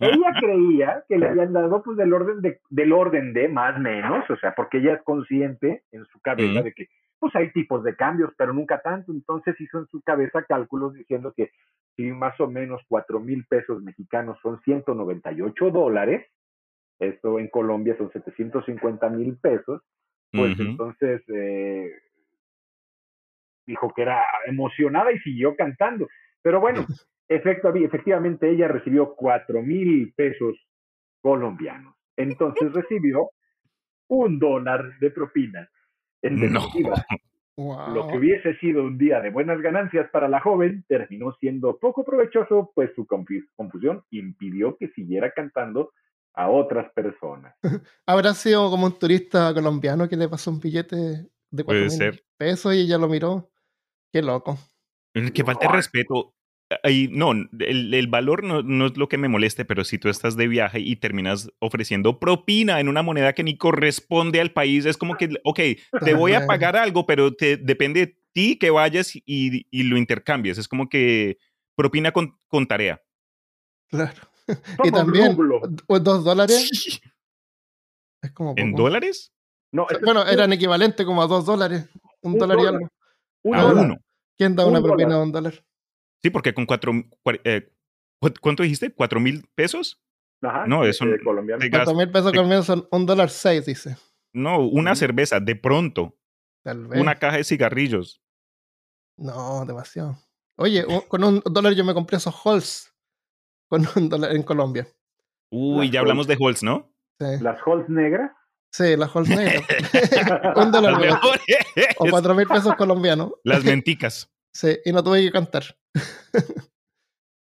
ella creía que le habían dado pues del orden de, del orden de más menos, o sea, porque ella es consciente en su cabeza de que pues hay tipos de cambios, pero nunca tanto. Entonces hizo en su cabeza cálculos diciendo que si más o menos cuatro mil pesos mexicanos son 198 dólares, esto en Colombia son 750 mil pesos, pues entonces eh, dijo que era emocionada y siguió cantando. Pero bueno, efectivamente ella recibió cuatro mil pesos colombianos. Entonces recibió un dólar de propina. En definitiva, lo que hubiese sido un día de buenas ganancias para la joven terminó siendo poco provechoso, pues su confusión impidió que siguiera cantando a otras personas. Habrá sido como un turista colombiano que le pasó un billete de cuatro mil pesos y ella lo miró. Qué loco. Que falta de respeto. No, el, valor no, es lo que me moleste, pero si tú estás de viaje y terminas ofreciendo propina en una moneda que ni corresponde al país, es como que, ok, te voy a pagar algo, pero te, depende de ti que vayas y, lo intercambies. Es como que propina con, con tarea. Claro. y también, dos dólares. Es como ¿En dólares? No, bueno, eran equivalentes como a dos dólares. Un, dólar, y algo. a uno. ¿Quién da una propina de un dólar? Sí, porque con cuatro. Eh, ¿Cuánto dijiste? ¿Cuatro mil pesos? Ajá. No, es un. Cuatro mil pesos colombianos son un dólar seis, dice. No, una cerveza, de pronto. Tal vez. Una caja de cigarrillos. No, demasiado. Oye, con un dólar yo me compré esos Halls con un dólar en Colombia. Uy, ya hablamos de Halls, ¿no? Sí. ¿Las Halls negras? Sí, las Halls negras. un dólar. o cuatro mil pesos colombianos. Las menticas. sí, y no tuve que cantar.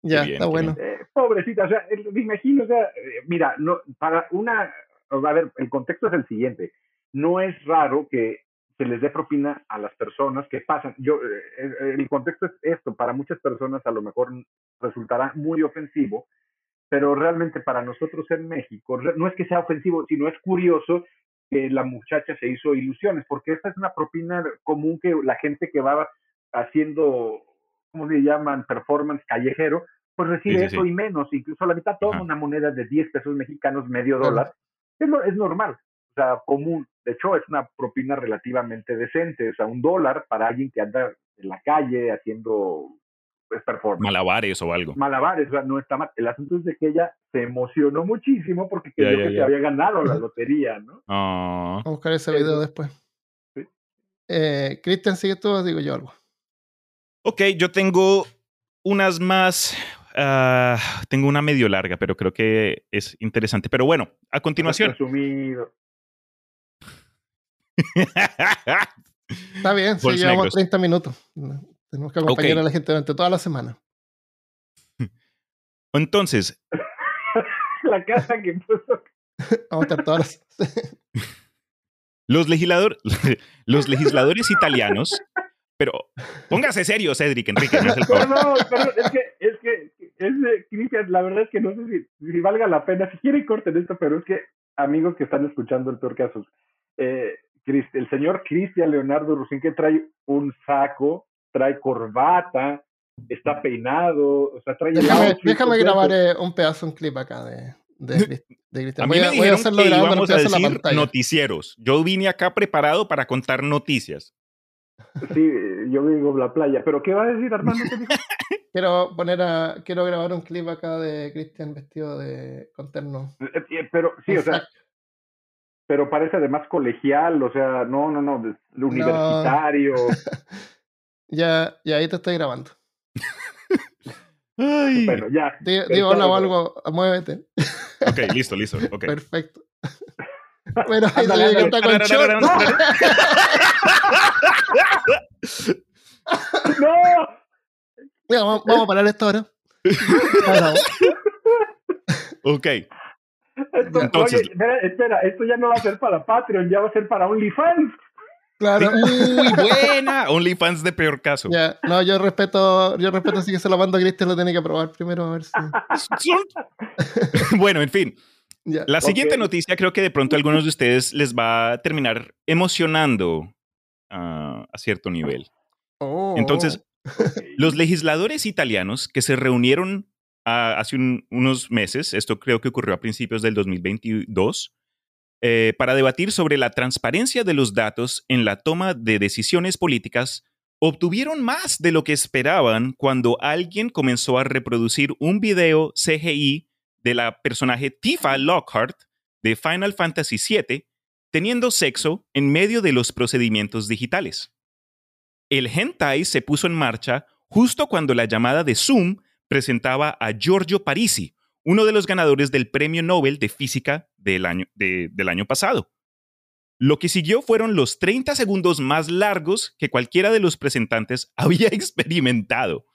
ya, está bueno. Eh, pobrecita, o sea, me imagino, o sea, eh, mira, no, para una, a ver, el contexto es el siguiente. No es raro que se les dé propina a las personas que pasan. Yo, eh, el contexto es esto, para muchas personas a lo mejor resultará muy ofensivo, pero realmente para nosotros en México no es que sea ofensivo, sino es curioso que la muchacha se hizo ilusiones, porque esta es una propina común que la gente que va haciendo, ¿cómo se llaman? Performance callejero, pues recibe eso y menos, incluso la mitad toma una moneda de 10 pesos mexicanos, medio dólar, es, es normal, o sea, común. De hecho, es una propina relativamente decente, o sea, un dólar para alguien que anda en la calle haciendo pues, performance. Malabares o algo. Malabares, o sea, no está mal. El asunto es de que ella se emocionó muchísimo porque creyó que se había ganado la lotería, ¿no? Ah. Vamos a buscar ese video después. Eh, Cristian, ¿sigue tú o digo yo algo? Ok, yo tengo unas más. Ah, tengo una medio larga, pero creo que es interesante. Pero bueno, a continuación. Resumido. Está bien, sí, llevamos 30 minutos. Tenemos que acompañar a la gente durante toda la semana. Entonces. la casa que puso. Vamos a estar todas Los, legislador, los legisladores italianos. Pero póngase serio, Cedric Enrique. No, no, pero es que, es que, es Cristian, la verdad es que no sé si, valga la pena. Si quieren, corten esto, pero es que, amigos que están escuchando el peor caso, eh, el señor Cristian Leonardo Rusín, que trae un saco, trae corbata, está peinado, o sea, trae... Déjame, grabar eh, un pedazo, un clip acá de, de, Cristian. A mí me dijeron que íbamos a decir noticieros. Yo vine acá preparado para contar noticias. Sí, yo digo la playa. ¿Pero qué va a decir Armando? quiero poner a... Quiero grabar un clip acá de Cristian vestido de conterno. Eh, eh, pero, sí, o sea pero parece además colegial, o sea, no, no, no, universitario. ya, ya ahí te estoy grabando. Bueno, ya. Digo, hola o algo, muévete. ok, listo, listo. Okay. Perfecto. Bueno, ahí que está con. ¡No! Mira, vamos, vamos, a parar esto ahora. ok. Entonces, espera, espera, esto ya no va a ser para Patreon, ya va a ser para OnlyFans. Claro. Uy, buena. OnlyFans de peor caso. Ya, no, yo respeto, yo respeto si que se lo mando a Cristian, lo tiene que probar primero a ver si. bueno, en fin. La siguiente noticia creo que de pronto a algunos de ustedes les va a terminar emocionando a cierto nivel. Oh. Entonces, los legisladores italianos que se reunieron hace unos meses, esto creo que ocurrió a principios del 2022, eh, para debatir sobre la transparencia de los datos en la toma de decisiones políticas, obtuvieron más de lo que esperaban cuando alguien comenzó a reproducir un video CGI de la personaje Tifa Lockhart de Final Fantasy VII teniendo sexo en medio de los procedimientos digitales. El hentai se puso en marcha justo cuando la llamada de Zoom presentaba a Giorgio Parisi, uno de los ganadores del Premio Nobel de Física del año, del año pasado. Lo que siguió fueron los 30 segundos más largos que cualquiera de los presentantes había experimentado.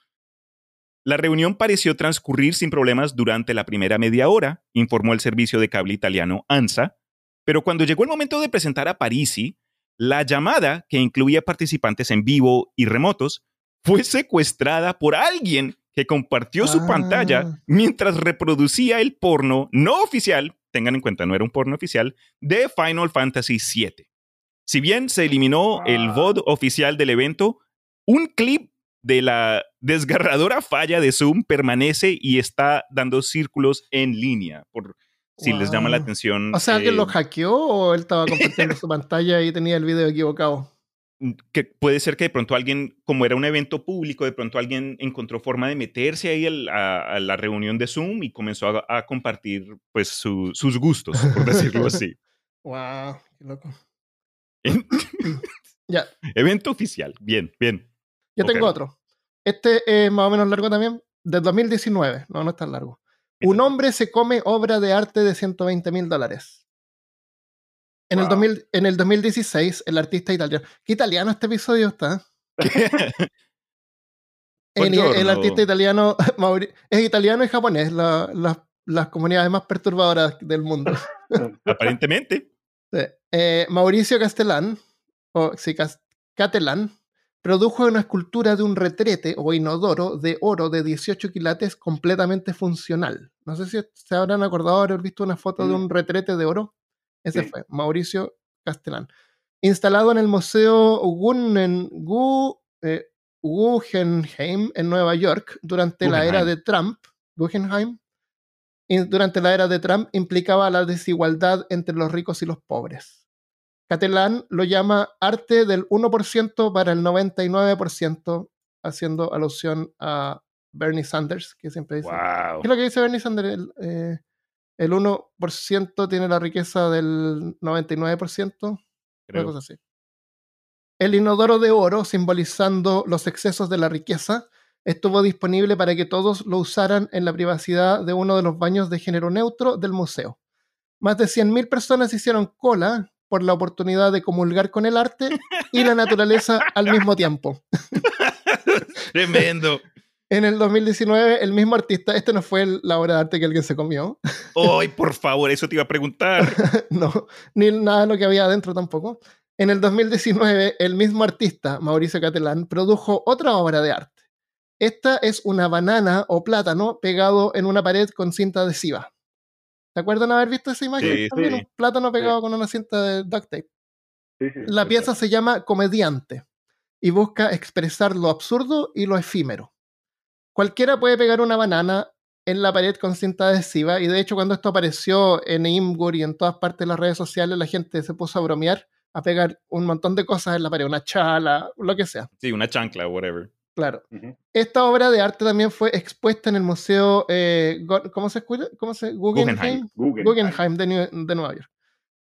La reunión pareció transcurrir sin problemas durante la primera media hora, informó el servicio de cable italiano ANSA, pero cuando llegó el momento de presentar a Parisi, la llamada, que incluía participantes en vivo y remotos, fue secuestrada por alguien que compartió su pantalla Ah. mientras reproducía el porno no oficial, tengan en cuenta, no era un porno oficial, de Final Fantasy VII. Si bien se eliminó el Ah. VOD oficial del evento, un clip de la desgarradora falla de Zoom permanece y está dando círculos en línea, por si les llama la atención. O sea, ¿alguien eh, lo hackeó o él estaba compartiendo su pantalla y tenía el video equivocado? que puede ser que de pronto alguien, como era un evento público, de pronto alguien encontró forma de meterse ahí a, a la reunión de Zoom y comenzó a, a compartir pues su- sus gustos, por decirlo así. Wow, qué loco. Ya, evento oficial. Bien, bien. yo tengo otro. Este es más o menos largo también, del 2019. No, no es tan largo. Un hombre se come obra de arte de 120 mil dólares. En, el Wow. 2000 en el 2016, el artista italiano. ¿Qué italiano este episodio está? El, el artista italiano es italiano y japonés, la- la- las comunidades más perturbadoras del mundo. Aparentemente. Sí. Eh, Mauricio Castellán, o sí, Cas- Catelán, produjo una escultura de un retrete o inodoro de oro de 18 quilates completamente funcional. No sé si se habrán acordado haber visto una foto de Mm. un retrete de oro. Ese Sí. fue Mauricio Castellán. Instalado en el Museo Gunnen- Gu- eh, Guggenheim en Nueva York durante la era de Trump, Guggenheim, durante la era de Trump implicaba la desigualdad entre los ricos y los pobres. Catalán lo llama arte del 1% para el 99%, haciendo alusión a Bernie Sanders, que siempre dice. Wow. ¿Qué es lo que dice Bernie Sanders? El, eh, el 1% tiene la riqueza del 99%, una Creo. cosa así. El inodoro de oro, simbolizando los excesos de la riqueza, estuvo disponible para que todos lo usaran en la privacidad de uno de los baños de género neutro del museo. Más de 100.000 personas hicieron cola por la oportunidad de comulgar con el arte y la naturaleza al mismo tiempo. Tremendo. En el 2019, el mismo artista, este no fue el- la obra de arte que alguien se comió, Ay, por favor, eso te iba a preguntar. no, ni nada de lo que había adentro tampoco. En el 2019, el mismo artista, Mauricio Catelán, produjo otra obra de arte. Esta es una banana o plátano pegado en una pared con cinta adhesiva. ¿Se acuerdan haber visto esa imagen? Sí, También sí. un plátano pegado con una cinta de duct tape. Sí, sí, La pieza se llama Comediante y busca expresar lo absurdo y lo efímero. Cualquiera puede pegar una banana en la pared con cinta adhesiva y de hecho cuando esto apareció en Imgur y en todas partes de las redes sociales la gente se puso a bromear, a pegar un montón de cosas en la pared, una chala, lo que sea. Sí, una chancla, whatever. Claro. Esta obra de arte también fue expuesta en el museo, eh, ¿cómo se escucha? ¿Cómo se? Guggenheim. Guggenheim de, New- de Nueva York.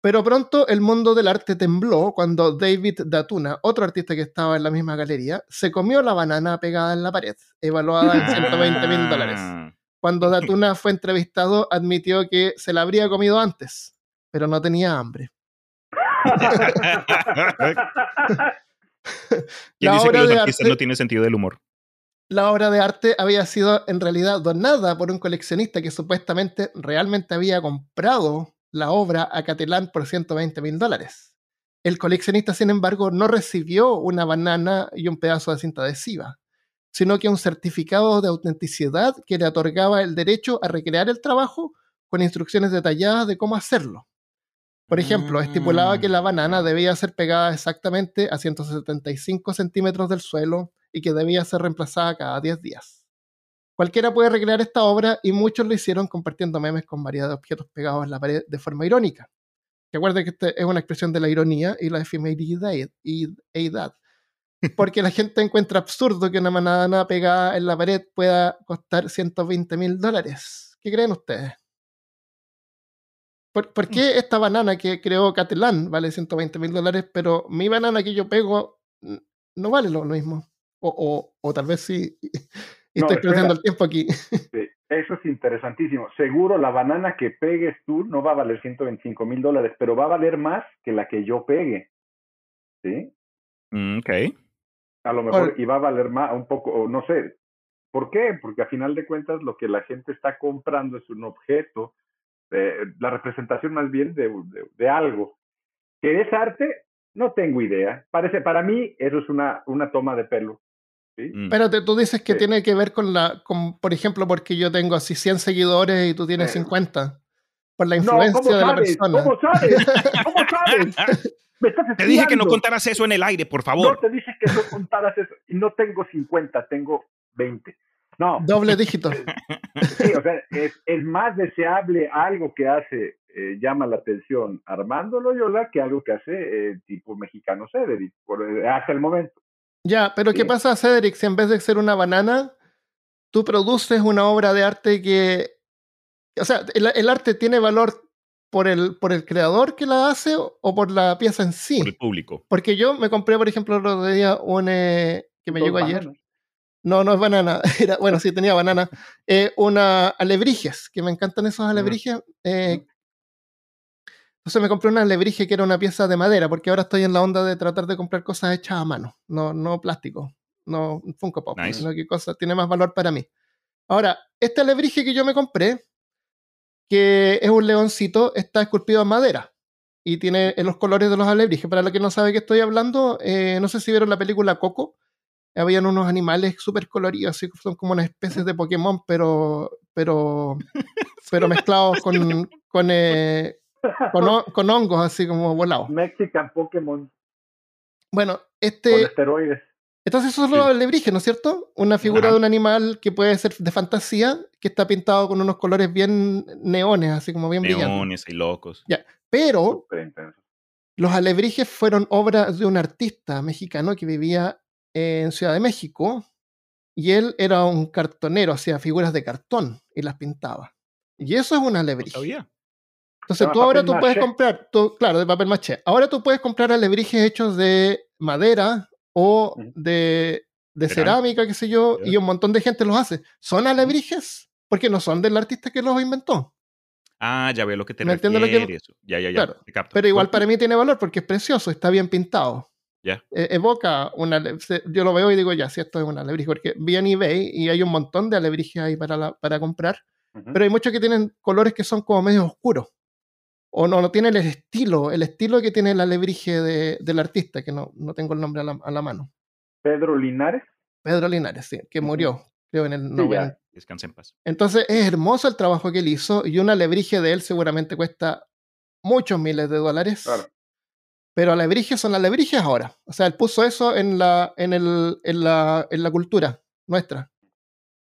Pero pronto el mundo del arte tembló cuando David Datuna, otro artista que estaba en la misma galería, se comió la banana pegada en la pared, evaluada en 120 mil dólares. Cuando Datuna fue entrevistado, admitió que se la habría comido antes, pero no tenía hambre. ¿Quién La dice que obra los de artistas arte- no tienen sentido del humor? la obra de arte había sido en realidad donada por un coleccionista que supuestamente realmente había comprado la obra a Catalán por 120 mil dólares. El coleccionista, sin embargo, no recibió una banana y un pedazo de cinta adhesiva, sino que un certificado de autenticidad que le otorgaba el derecho a recrear el trabajo con instrucciones detalladas de cómo hacerlo. Por ejemplo, estipulaba que la banana mm. debía ser pegada exactamente a 175 centímetros del suelo y que debía ser reemplazada cada 10 días. Cualquiera puede recrear esta obra y muchos lo hicieron compartiendo memes con variedad de objetos pegados en la pared de forma irónica. Recuerden que esta es una expresión de la ironía y la efemeridad. Porque la gente encuentra absurdo que una banana pegada en la pared pueda costar 120 mil dólares. ¿Qué creen ustedes? ¿Por, mm. qué esta banana que creó Catalán vale 120 mil dólares, pero mi banana que yo pego no vale lo mismo? O, o, tal vez sí. Y estoy perdiendo el tiempo aquí. eso es interesantísimo. Seguro la banana que pegues tú no va a valer 125 mil dólares, pero va a valer más que la que yo pegue. ¿Sí? Mm, ok. A lo mejor, y va a valer más, un poco, no sé. ¿Por qué? Porque a final de cuentas lo que la gente está comprando es un objeto eh, la representación más bien de, de, algo. ¿Que es arte? No tengo idea. Parece, para mí eso es una, una toma de pelo. ¿sí? Mm. Espérate, tú dices que tiene que ver con la, con, por ejemplo, porque yo tengo así 100 seguidores y tú tienes 50. Eh. Por la influencia de la persona. ¿Cómo sabes? ¿Cómo sabes? te dije que no contaras eso en el aire, por favor. No te dije que no contaras eso. Y no tengo 50, tengo 20. No. Doble dígito. Sí, o sea, es, es más deseable algo que hace, eh, llama la atención Armando Loyola que algo que hace eh, tipo mexicano Cedric, por, eh, hasta el momento. Ya, pero ¿qué pasa, Cedric? Si en vez de ser una banana, tú produces una obra de arte que. O sea, el, arte tiene valor por el, por el creador que la hace o por la pieza en sí. Por el público. Porque yo me compré, por ejemplo, el otro día un. que me llegó ayer. No, no es banana. Era, bueno, sí tenía banana. Eh, una alebrijes, que me encantan esos alebrijes. Eh, entonces me compré una alebrije que era una pieza de madera, porque ahora estoy en la onda de tratar de comprar cosas hechas a mano, no, no plástico, no Funko Pop, sino que cosa tiene más valor para mí. Ahora, este alebrije que yo me compré, que es un leoncito, está esculpido en madera y tiene los colores de los alebrijes. Para los que no sabe qué estoy hablando, eh, no sé si vieron la película Coco habían unos animales súper coloridos, así son como una especie de Pokémon, pero, pero, pero mezclados con, con, eh, con, hongos, así como volados. Mexican Pokémon. Bueno, este. Con esteroides. Entonces eso es lo alebrije, ¿no es cierto? Una figura de un animal que puede ser de fantasía, que está pintado con unos colores bien neones, así como bien brillantes. Neones y locos. Ya, pero los alebrijes fueron obra de un artista mexicano que vivía en Ciudad de México y él era un cartonero, hacía figuras de cartón y las pintaba. Y eso es una alebrije. Entonces tú ahora tú puedes comprar, claro, de papel maché. Ahora tú puedes comprar alebrijes hechos de madera o de, de cerámica, qué sé yo, y un montón de gente los hace. ¿Son alebrijes? Porque no son del artista que los inventó. Ah, ya veo lo que te refieres. Ya, ya, ya. Pero igual para mí tiene valor porque es precioso, está bien pintado. Ya. E, evoca una. Yo lo veo y digo, ya, si esto es una alebrije, porque vi en eBay y hay un montón de alebrijes ahí para, para comprar, pero hay muchos que tienen colores que son como medio oscuros. O no, no tienen el estilo, el estilo que tiene el alebrije de, del artista, que no, no tengo el nombre a la, mano. Pedro Linares. Pedro Linares, sí, que murió, creo, en el 90. Descanse en paz. Entonces es hermoso el trabajo que él hizo y una alebrije de él seguramente cuesta muchos miles de dólares. Claro. Pero alebrijes son alebrijes ahora. O sea, él puso eso en la, en el, en la, en la cultura nuestra.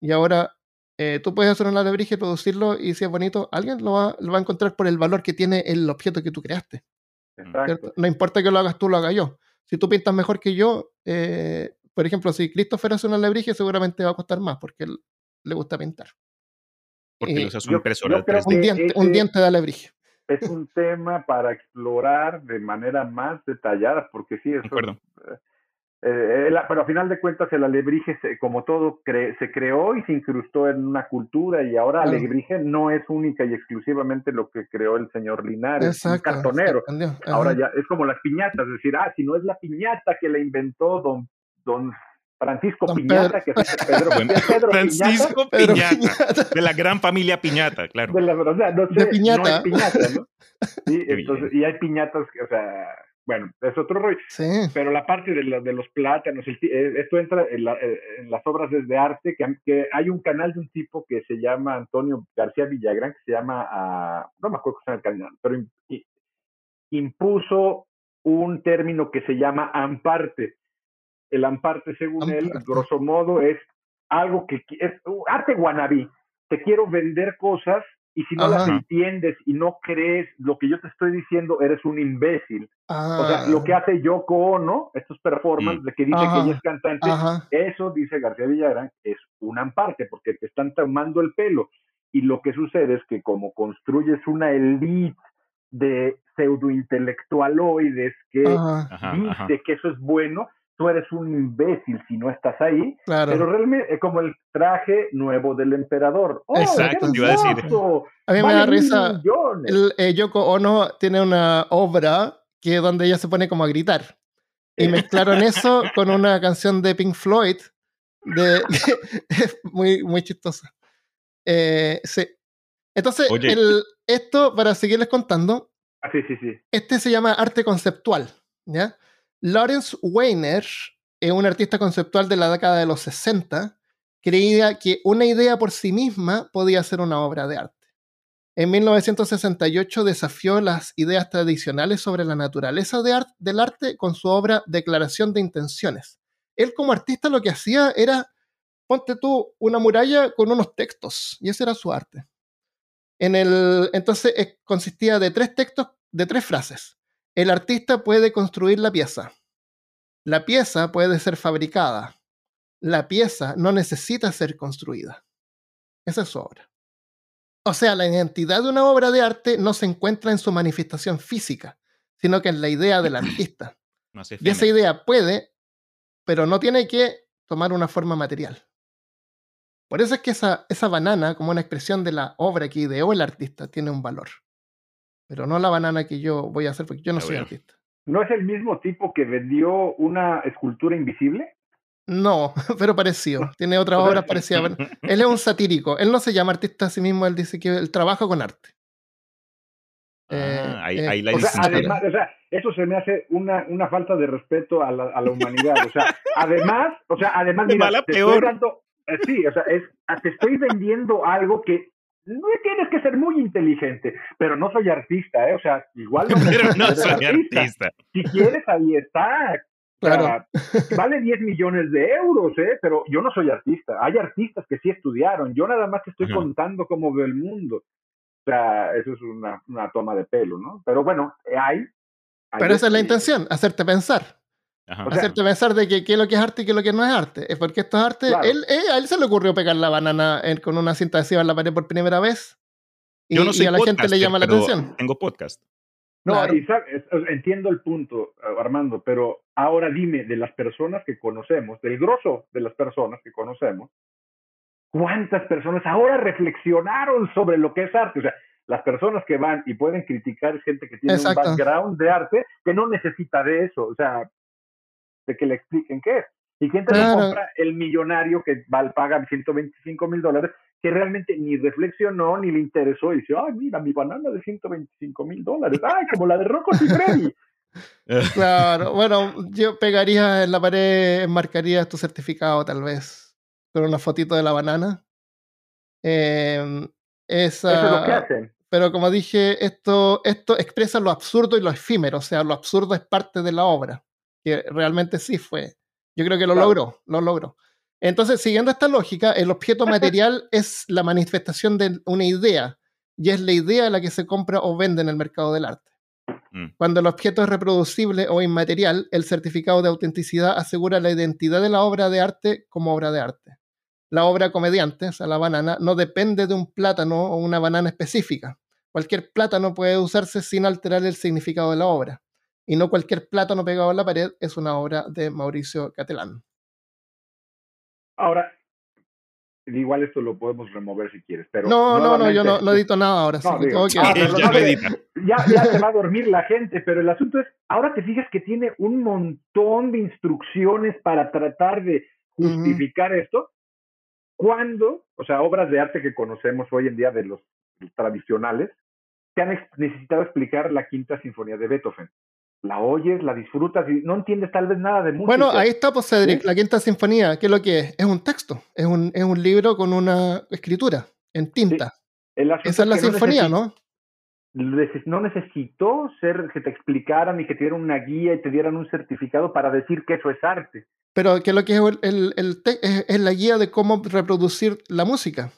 Y ahora eh, tú puedes hacer un alebrije, producirlo y si es bonito, alguien lo va, lo va a encontrar por el valor que tiene el objeto que tú creaste. No importa que lo hagas tú, lo haga yo. Si tú pintas mejor que yo, eh, por ejemplo, si Christopher hace un alebrije, seguramente va a costar más porque él le gusta pintar. Porque lo usas un impresora. Un, diente, un diente de alebrije es un tema para explorar de manera más detallada, porque sí, eso, eh, eh, pero a final de cuentas el alebrije, como todo, se creó y se incrustó en una cultura y ahora el alebrije no es única y exclusivamente lo que creó el señor Linares, un cartonero. Ahora ya es como las piñatas, es decir, ah, si no es la piñata que la inventó don, don Francisco Piñata, que es Pedro, Pedro Francisco Piñata, de la gran familia Piñata, claro. De, la, o sea, no sé, Piñata. Piñata ¿no? Sí, entonces, y hay piñatas, o sea, bueno, es otro rollo. Sí. Pero la parte de, de los plátanos, eh, esto entra en, las obras de arte, que, que, hay un canal de un tipo que se llama Antonio García Villagrán, que se llama, uh, no me acuerdo cómo se llama el canal, pero impuso un término que se llama amparte. El amparte, según él, grosso modo, es algo que es arte guanabí. Te quiero vender cosas y si no las entiendes y no crees lo que yo te estoy diciendo, eres un imbécil. O sea, lo que ah. hace Yoko Ono, estos performances mm. de que dice que ella es cantante, eso, dice García Villagrán, es un amparte, porque te están tomando el pelo. Y lo que sucede es que como construyes una elite de pseudointelectualoides que dice que eso es bueno, tú eres un imbécil si no estás ahí, pero realmente es como el traje nuevo del emperador. ¡Oh, Exacto, iba a decir. A mí me da risa. El, eh, Yoko Ono tiene una obra que donde ella se pone como a gritar. Y mezclaron eso con una canción de Pink Floyd, de, muy, muy chistosa. Eh, sí. Entonces, el, esto, para seguirles contando, ah, sí, sí, sí. este se llama arte conceptual. ¿ya? Lawrence Weiner es un artista conceptual de la década de los 60. Creía que una idea por sí misma podía ser una obra de arte. En 1968 desafió las ideas tradicionales sobre la naturaleza del arte con su obra Declaración de Intenciones. Él como artista lo que hacía era, ponte tú una muralla con unos textos, y ese era su arte. En el, entonces eh, consistía de tres textos, de tres frases. El artista puede construir la pieza. La pieza puede ser fabricada. La pieza no necesita ser construida. Esa es su obra. O sea, la identidad de una obra de arte no se encuentra en su manifestación física, sino que en la idea del artista. y esa idea puede, pero no tiene que tomar una forma material. Por eso es que esa, esa banana, como una expresión de la obra que ideó el artista, tiene un valor pero no la banana que yo voy a hacer porque yo no soy artista. ¿No es el mismo tipo que vendió una escultura invisible? No, pero parecido. Tiene otra obra parecida. Él es un satírico. Él no se llama artista a sí mismo, él dice que él trabaja con arte. Ah, eh, ahí, eh, la o sea, además, o sea, eso se me hace una, una falta de respeto a la, a la, humanidad. O sea, además, o sea, además, mira, te peor. Estoy dando, eh, sí, o sea, es, te estoy vendiendo algo que no tienes que ser muy inteligente, pero no soy artista, ¿eh? O sea, igual no, no soy artista. Si quieres, ahí está. Claro. vale 10 millones de euros, ¿eh? Pero yo no soy artista. Hay artistas que sí estudiaron. Yo nada más te estoy contando cómo ve el mundo. O sea, eso es una, una toma de pelo, ¿no? Pero bueno, hay. pero esa es la intención, hacerte pensar. Hacerte pensar de que qué es lo que es arte y qué es lo que no es arte. Es porque esto es arte. Él, eh, a él se le ocurrió pegar la banana con una cinta adhesiva en la pared por primera vez. Y, Yo no sé a la gente le llama la atención. Tengo podcast. No, entiendo el punto, Armando, pero ahora dime, de las personas que conocemos, del grosso de las personas que conocemos, ¿cuántas personas ahora reflexionaron sobre lo que es arte? O sea, las personas que van y pueden criticar gente que tiene un background de arte que no necesita de eso. O sea, de que le expliquen qué es. ¿Y quién te lo compra? El millonario que va, paga 125 mil dólares, que realmente ni reflexionó ni le interesó y dice, ay, mira, mi banana de 125 mil dólares, ay, como la de Rocco y Freddy. claro, bueno, yo pegaría en la pared, marcaría tu certificado tal vez, con una fotito de la banana. Em, esa, Eso es lo que hacen. Pero como dije, esto, esto expresa lo absurdo y lo efímero, o sea, lo absurdo es parte de la obra que realmente sí fue. Yo creo que lo logró, lo logró. Entonces, siguiendo esta lógica, el objeto material es la manifestación de una idea y es la idea la que se compra o vende en el mercado del arte. Mm. Cuando el objeto es reproducible o inmaterial, el certificado de autenticidad asegura la identidad de la obra de arte como obra de arte. La obra comediante, o sea, la banana, no depende de un plátano o una banana específica. Cualquier plátano puede usarse sin alterar el significado de la obra y no cualquier plátano pegado en la pared es una obra de Mauricio Catelán. Ahora, igual esto lo podemos remover si quieres, pero... No, no, no, yo no, no, edito nada ahora. No, ya, ya, se va a dormir la gente, pero el asunto es, ahora te fijas que tiene un montón de instrucciones para tratar de justificar esto cuando, o sea, obras de arte que conocemos hoy en día de los tradicionales, te han necesitado explicar la quinta sinfonía de Beethoven. La oyes, la disfrutas y no entiendes tal vez nada de música. Bueno, ahí está, pues, Cedric, la quinta sinfonía. ¿Qué es lo que es? Es un texto, es un, es un libro con una escritura en tinta. Esa es la sinfonía, ¿no? no necesitó ser que te explicaran y que te dieran una guía y te dieran un certificado para decir que eso es arte. Pero que lo que es, el, el, es, la guía de cómo reproducir la música.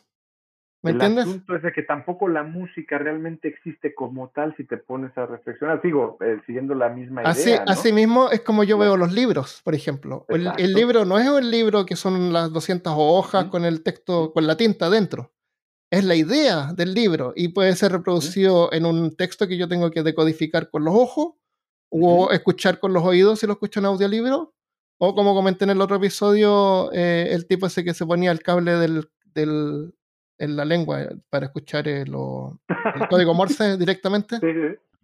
¿Me el entiendes? Asunto es de que tampoco la música realmente existe como tal si te pones a reflexionar. Sigo eh, siguiendo la misma idea. Así, así mismo es como yo veo los libros, por ejemplo. El, el, libro no es un libro que son las 200 hojas con el texto, con la tinta dentro es la idea del libro y puede ser reproducido en un texto que yo tengo que decodificar con los ojos o escuchar con los oídos si lo escucho en audiolibro. O como comenté en el otro episodio, eh, el tipo ese que se ponía el cable del, del en la lengua para escuchar el, el código Morse directamente.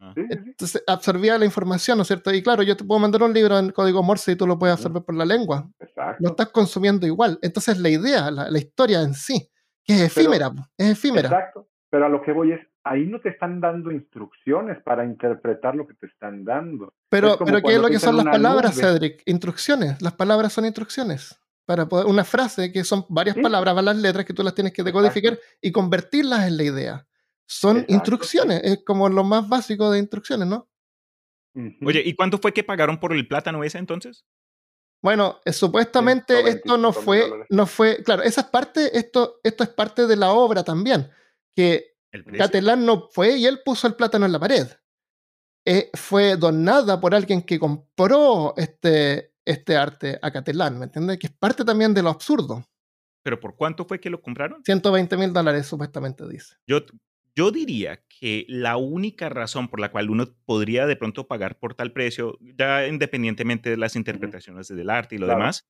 Ah. Entonces absorbía la información, ¿no es cierto? Y claro, yo te puedo mandar un libro en código Morse y tú lo puedes absorber por la lengua. Lo estás consumiendo igual. Entonces la idea, la, la historia en sí, que es efímera, es efímera. Exacto, pero a lo que voy es, ahí no te están dando instrucciones para interpretar lo que te están dando. Pero, pero ¿qué es lo que son las palabras, Cedric? Instrucciones. Las palabras son instrucciones. Para poder, una frase que son varias palabras, varias letras que tú las tienes que decodificar y convertirlas en la idea. Son instrucciones, es como lo más básico de instrucciones, ¿no? Oye, ¿y cuánto fue que pagaron por el plátano ese entonces? Bueno, eh, supuestamente esto no fue, no fue, claro, esa es parte, esto, esto es parte de la obra también, que Catelán no fue y él puso el plátano en la pared. Eh, fue donada por alguien que compró este, este arte a Catelán, ¿me entiendes? Que es parte también de lo absurdo. ¿Pero por cuánto fue que lo compraron? 120 mil dólares, supuestamente dice. Yo, yo diría que la única razón por la cual uno podría de pronto pagar por tal precio, ya independientemente de las interpretaciones del arte y lo demás,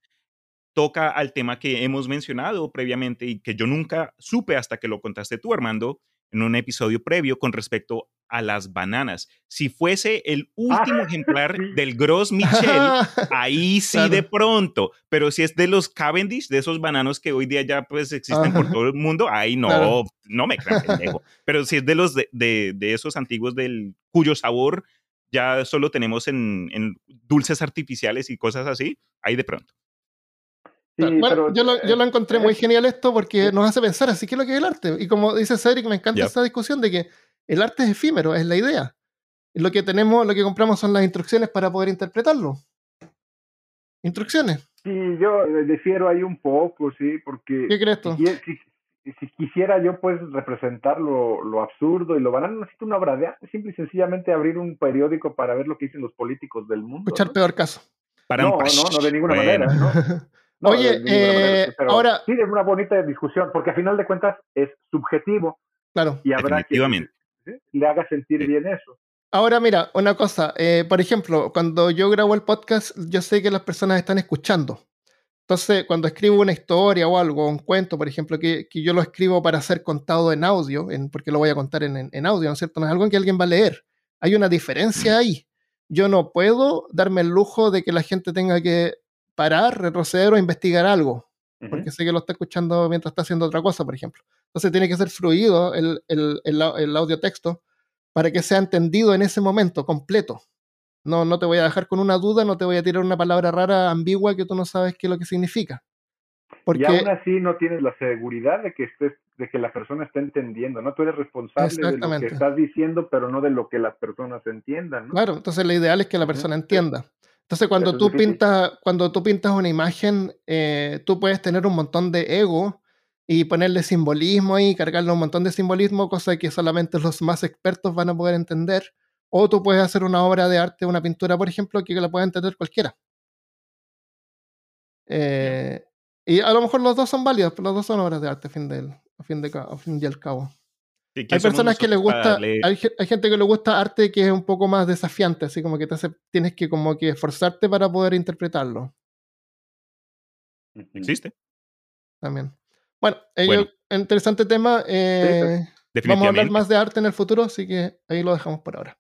toca al tema que hemos mencionado previamente y que yo nunca supe hasta que lo contaste tú, Armando, en un episodio previo con respecto a las bananas. Si fuese el último ejemplar del Gros Michel, ahí sí de pronto, pero si es de los Cavendish, de esos bananos que hoy día ya pues existen por todo el mundo, ahí no, no me crean Pero si es de los de, de, esos antiguos del cuyo sabor ya solo tenemos en, en dulces artificiales y cosas así, ahí de pronto bueno, yo, lo, yo, lo, encontré muy genial esto porque nos hace pensar así que es lo que es el arte. Y como dice Cedric, me encanta esa discusión de que el arte es efímero, es la idea. Y lo que tenemos, lo que compramos son las instrucciones para poder interpretarlo. Instrucciones. Sí, yo difiero ahí un poco, sí, porque... ¿Qué crees tú? Si, quisiera yo pues representar lo, lo, absurdo y lo banal, necesito una obra de arte, simple y sencillamente abrir un periódico para ver lo que dicen los políticos del mundo. Escuchar peor caso. Para no, no, no, de ninguna manera. ¿no? Oye, eh, ahora. Sí, es una bonita discusión, porque a final de cuentas es subjetivo. Claro. Y habrá que le haga sentir bien eso. Ahora, mira, una cosa. Eh, por ejemplo, cuando yo grabo el podcast, yo sé que las personas están escuchando. Entonces, cuando escribo una historia o algo, un cuento, por ejemplo, que, que yo lo escribo para ser contado en audio, en, porque lo voy a contar en, en, audio, ¿no es cierto? No es algo que alguien va a leer. Hay una diferencia ahí. Yo no puedo darme el lujo de que la gente tenga que parar, retroceder o investigar algo, porque sé que lo está escuchando mientras está haciendo otra cosa, por ejemplo. Entonces tiene que ser fluido el, el, el, audio texto para que sea entendido en ese momento completo. No, no te voy a dejar con una duda, no te voy a tirar una palabra rara, ambigua, que tú no sabes qué es lo que significa. Porque, y aún así no tienes la seguridad de que estés, de que la persona esté entendiendo, ¿no? Tú eres responsable de lo que estás diciendo, pero no de lo que las personas entiendan, ¿no? Claro, entonces lo ideal es que la persona entienda. Entonces, cuando tú, pintas, cuando tú pintas una imagen, eh, tú puedes tener un montón de ego y ponerle simbolismo y cargarle un montón de simbolismo, cosa que solamente los más expertos van a poder entender. O tú puedes hacer una obra de arte, una pintura, por ejemplo, que la pueda entender cualquiera. Eh, y a lo mejor los dos son válidos, pero los dos son obras de arte, a fin, del, a fin, de, a fin y al cabo hay personas que le gusta, hay, gente que le gusta arte que es un poco más desafiante, así como que te tienes que como que esforzarte para poder interpretarlo. Existe. También. Bueno, interesante tema. Eh, vamos a hablar más de arte en el futuro, así que ahí lo dejamos por ahora.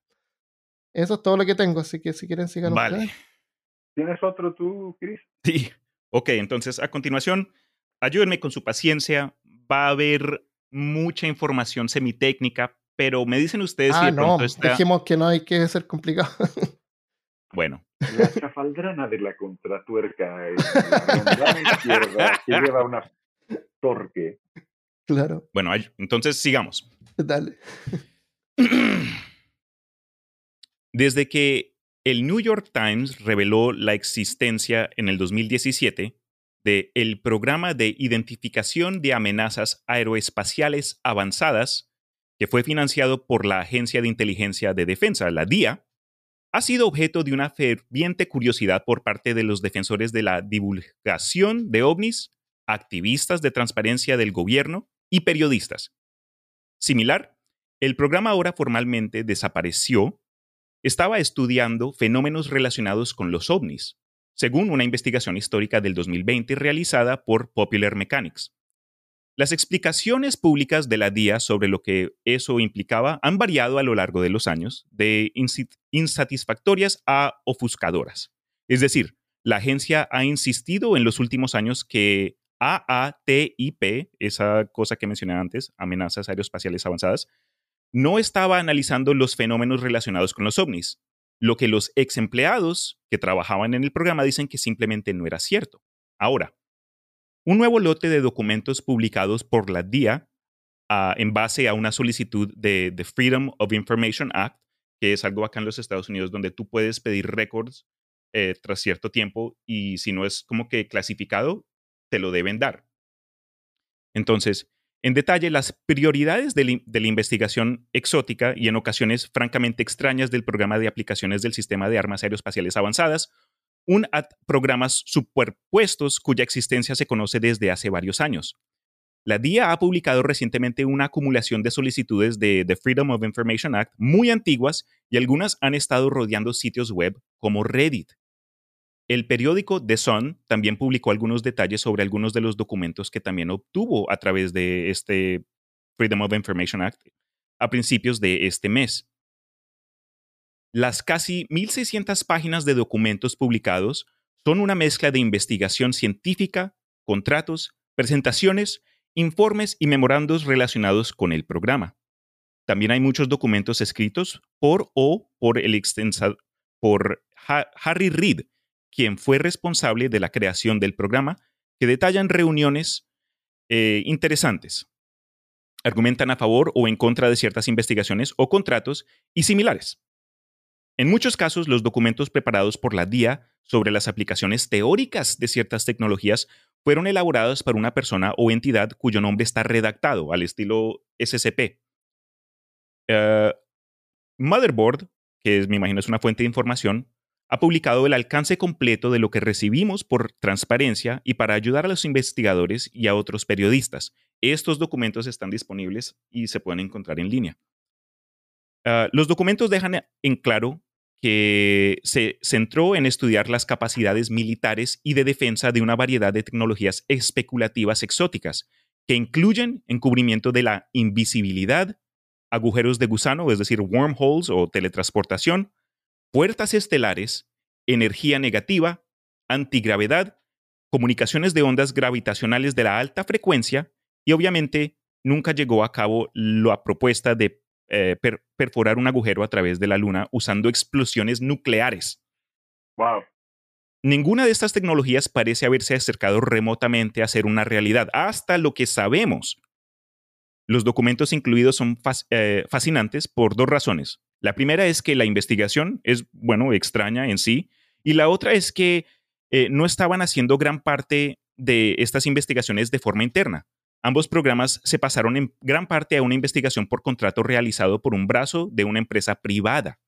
Eso es todo lo que tengo, así que si quieren sigan vale. ¿Tienes otro tú, Chris? Sí. Ok, entonces a continuación, ayúdenme con su paciencia. Va a haber mucha información semitécnica, pero me dicen ustedes ah, si de no, Dijimos que no hay que ser complicado. bueno. La chafaldrana de la contratuerca es la izquierda que lleva una torque. Claro. Bueno, entonces sigamos. Dale. Desde que el New York Times reveló la existencia en el 2017 de el Programa de Identificación de Amenazas Aeroespaciales Avanzadas, que fue financiado por la Agencia de Inteligencia de Defensa, la DIA, ha sido objeto de una ferviente curiosidad por parte de los defensores de la divulgación de ovnis, activistas de transparencia del gobierno y periodistas. Similar, el programa ahora formalmente desapareció estaba estudiando fenómenos relacionados con los ovnis, según una investigación histórica del 2020 realizada por Popular Mechanics. Las explicaciones públicas de la DIA sobre lo que eso implicaba han variado a lo largo de los años, de insatisfactorias a ofuscadoras. Es decir, la agencia ha insistido en los últimos años que AATIP, esa cosa que mencioné antes, amenazas aeroespaciales avanzadas, no estaba analizando los fenómenos relacionados con los ovnis, lo que los ex empleados que trabajaban en el programa dicen que simplemente no era cierto. Ahora, un nuevo lote de documentos publicados por la DIA ah, en base a una solicitud de The Freedom of Information Act, que es algo acá en los Estados Unidos donde tú puedes pedir récords eh, tras cierto tiempo y si no es como que clasificado, te lo deben dar. Entonces, en detalle las prioridades de, la investigación exótica y en ocasiones francamente extrañas del programa de aplicaciones del sistema de armas aeroespaciales avanzadas, un programas superpuestos cuya existencia se conoce desde hace varios años. La DIA ha publicado recientemente una acumulación de solicitudes de The Freedom of Information Act muy antiguas y algunas han estado rodeando sitios web como Reddit. El periódico The Sun también publicó algunos detalles sobre algunos de los documentos que también obtuvo a través de este Freedom of Information Act a principios de este mes. Las casi 1.600 páginas de documentos publicados son una mezcla de investigación científica, contratos, presentaciones, informes y memorandos relacionados con el programa. También hay muchos documentos escritos por o por el extensa, por Harry Reid, quien fue responsable de la creación del programa, que detallan reuniones eh, interesantes. Argumentan a favor o en contra de ciertas investigaciones o contratos y similares. En muchos casos, los documentos preparados por la DIA sobre las aplicaciones teóricas de ciertas tecnologías fueron elaborados por una persona o entidad cuyo nombre está redactado al estilo SCP. Eh, Motherboard, que es, me imagino es una fuente de información, ha publicado el alcance completo de lo que recibimos por transparencia y para ayudar a los investigadores y a otros periodistas. Estos documentos están disponibles y se pueden encontrar en línea. Ah, los documentos dejan en claro que se centró en estudiar las capacidades militares y de defensa de una variedad de tecnologías especulativas exóticas, que incluyen encubrimiento de la invisibilidad, agujeros de gusano, es decir, wormholes o teletransportación, puertas estelares, energía negativa, antigravedad, comunicaciones de ondas gravitacionales de la alta frecuencia y obviamente nunca llegó a cabo la propuesta de eh, perforar un agujero a través de la Luna usando explosiones nucleares. Wow. Ninguna de estas tecnologías parece haberse acercado remotamente a ser una realidad, hasta lo que sabemos. Los documentos incluidos son eh, fascinantes por dos razones. La primera es que la investigación es, bueno, extraña en sí, y la otra es que eh, no estaban haciendo gran parte de estas investigaciones de forma interna. Ambos programas se pasaron en gran parte a una investigación por contrato realizado por un brazo de una empresa privada.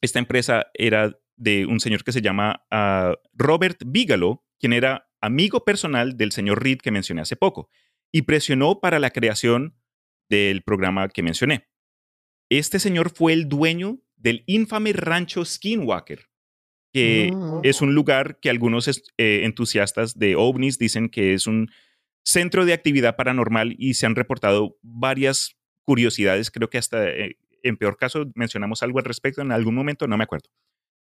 esta empresa era de un señor que se llama ah, Robert Bigelow, quien era amigo personal del señor Reed que mencioné hace poco, y presionó para la creación del programa que mencioné. Este señor fue el dueño del infame rancho Skinwalker, que mm. es un lugar que algunos eh, entusiastas de ovnis dicen que es un centro de actividad paranormal y se han reportado varias curiosidades. Creo que hasta eh, en peor caso mencionamos algo al respecto en algún momento, no me acuerdo.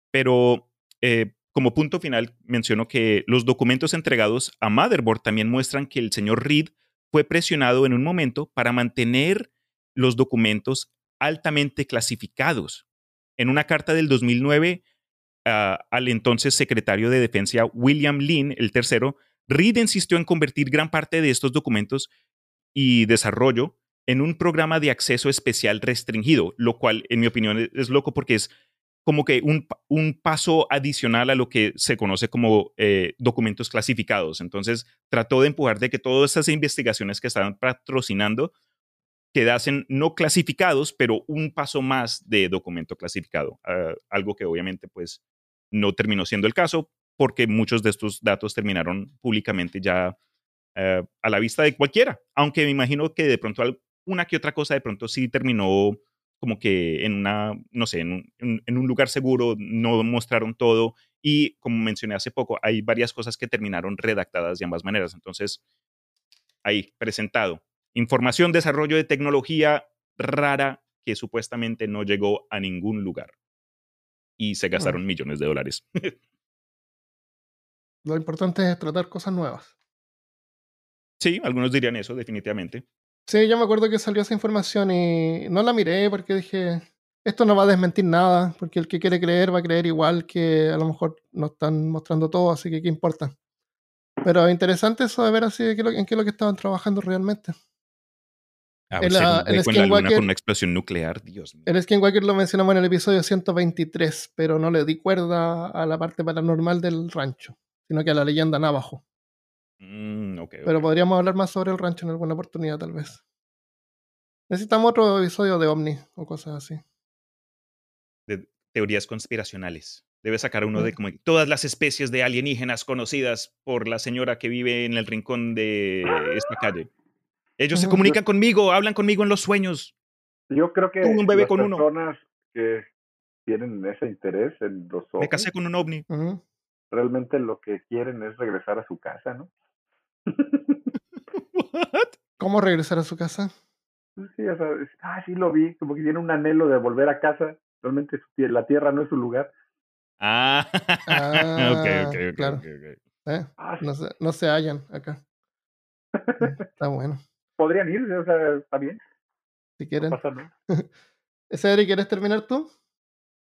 Pero eh, como punto final, menciono que los documentos entregados a Motherboard también muestran que el señor Reed fue presionado en un momento para mantener los documentos altamente clasificados. En una carta del 2009 ah, al entonces secretario de Defensa William Lynn, el tercero, Reed insistió en convertir gran parte de estos documentos y desarrollo en un programa de acceso especial restringido, lo cual, en mi opinión, es loco porque es como que un, un paso adicional a lo que se conoce como eh, documentos clasificados. Entonces, trató de empujar de que todas esas investigaciones que estaban patrocinando quedasen no clasificados, pero un paso más de documento clasificado. Ah, algo que obviamente, pues, no terminó siendo el caso porque muchos de estos datos terminaron públicamente ya eh, a la vista de cualquiera. Aunque me imagino que de pronto una que otra cosa de pronto sí terminó como que en una, no sé, en un, en, un, lugar seguro, no mostraron todo y como mencioné hace poco, hay varias cosas que terminaron redactadas de ambas maneras. Entonces, ahí, presentado. Información, desarrollo de tecnología rara que supuestamente no llegó a ningún lugar. Y se gastaron millones de dólares. Lo importante es tratar cosas nuevas. Sí, algunos dirían eso, definitivamente. Sí, yo me acuerdo que salió esa información y no la miré porque dije, esto no va a desmentir nada, porque el que quiere creer va a creer igual que a lo mejor no están mostrando todo, así que qué importa. Pero interesante eso de ver así en qué es lo que estaban trabajando realmente. Ah, el, el Skinwalker, con una explosión nuclear, Dios mío. El Skinwalker lo mencionamos en el episodio 123, pero no le di cuerda a la parte paranormal del rancho, sino que a la leyenda Navajo. Mm, Pero podríamos hablar más sobre el rancho en alguna oportunidad, tal vez. Necesitamos otro episodio de Omni o cosas así. De teorías conspiracionales. Debe sacar uno de mm. como todas las especies de alienígenas conocidas por la señora que vive en el rincón de esta calle. Ellos se comunican conmigo, hablan conmigo en los sueños. Yo creo que un bebé con personas que tienen ese interés en los ovnis. Me casé con un ovni. Realmente lo que quieren es regresar a su casa, ¿no? ¿Cómo regresar a su casa? Sí, o sea, ah, sí lo vi, como que tiene un anhelo de volver a casa. Realmente la tierra no es su lugar. Ah, ah ok, ok, claro. ¿Eh? Ah, no, se, no se hallan acá. Está bueno. Podrían ir, o sea, está bien. Si quieren. No pasa nada. ¿quieres terminar tú?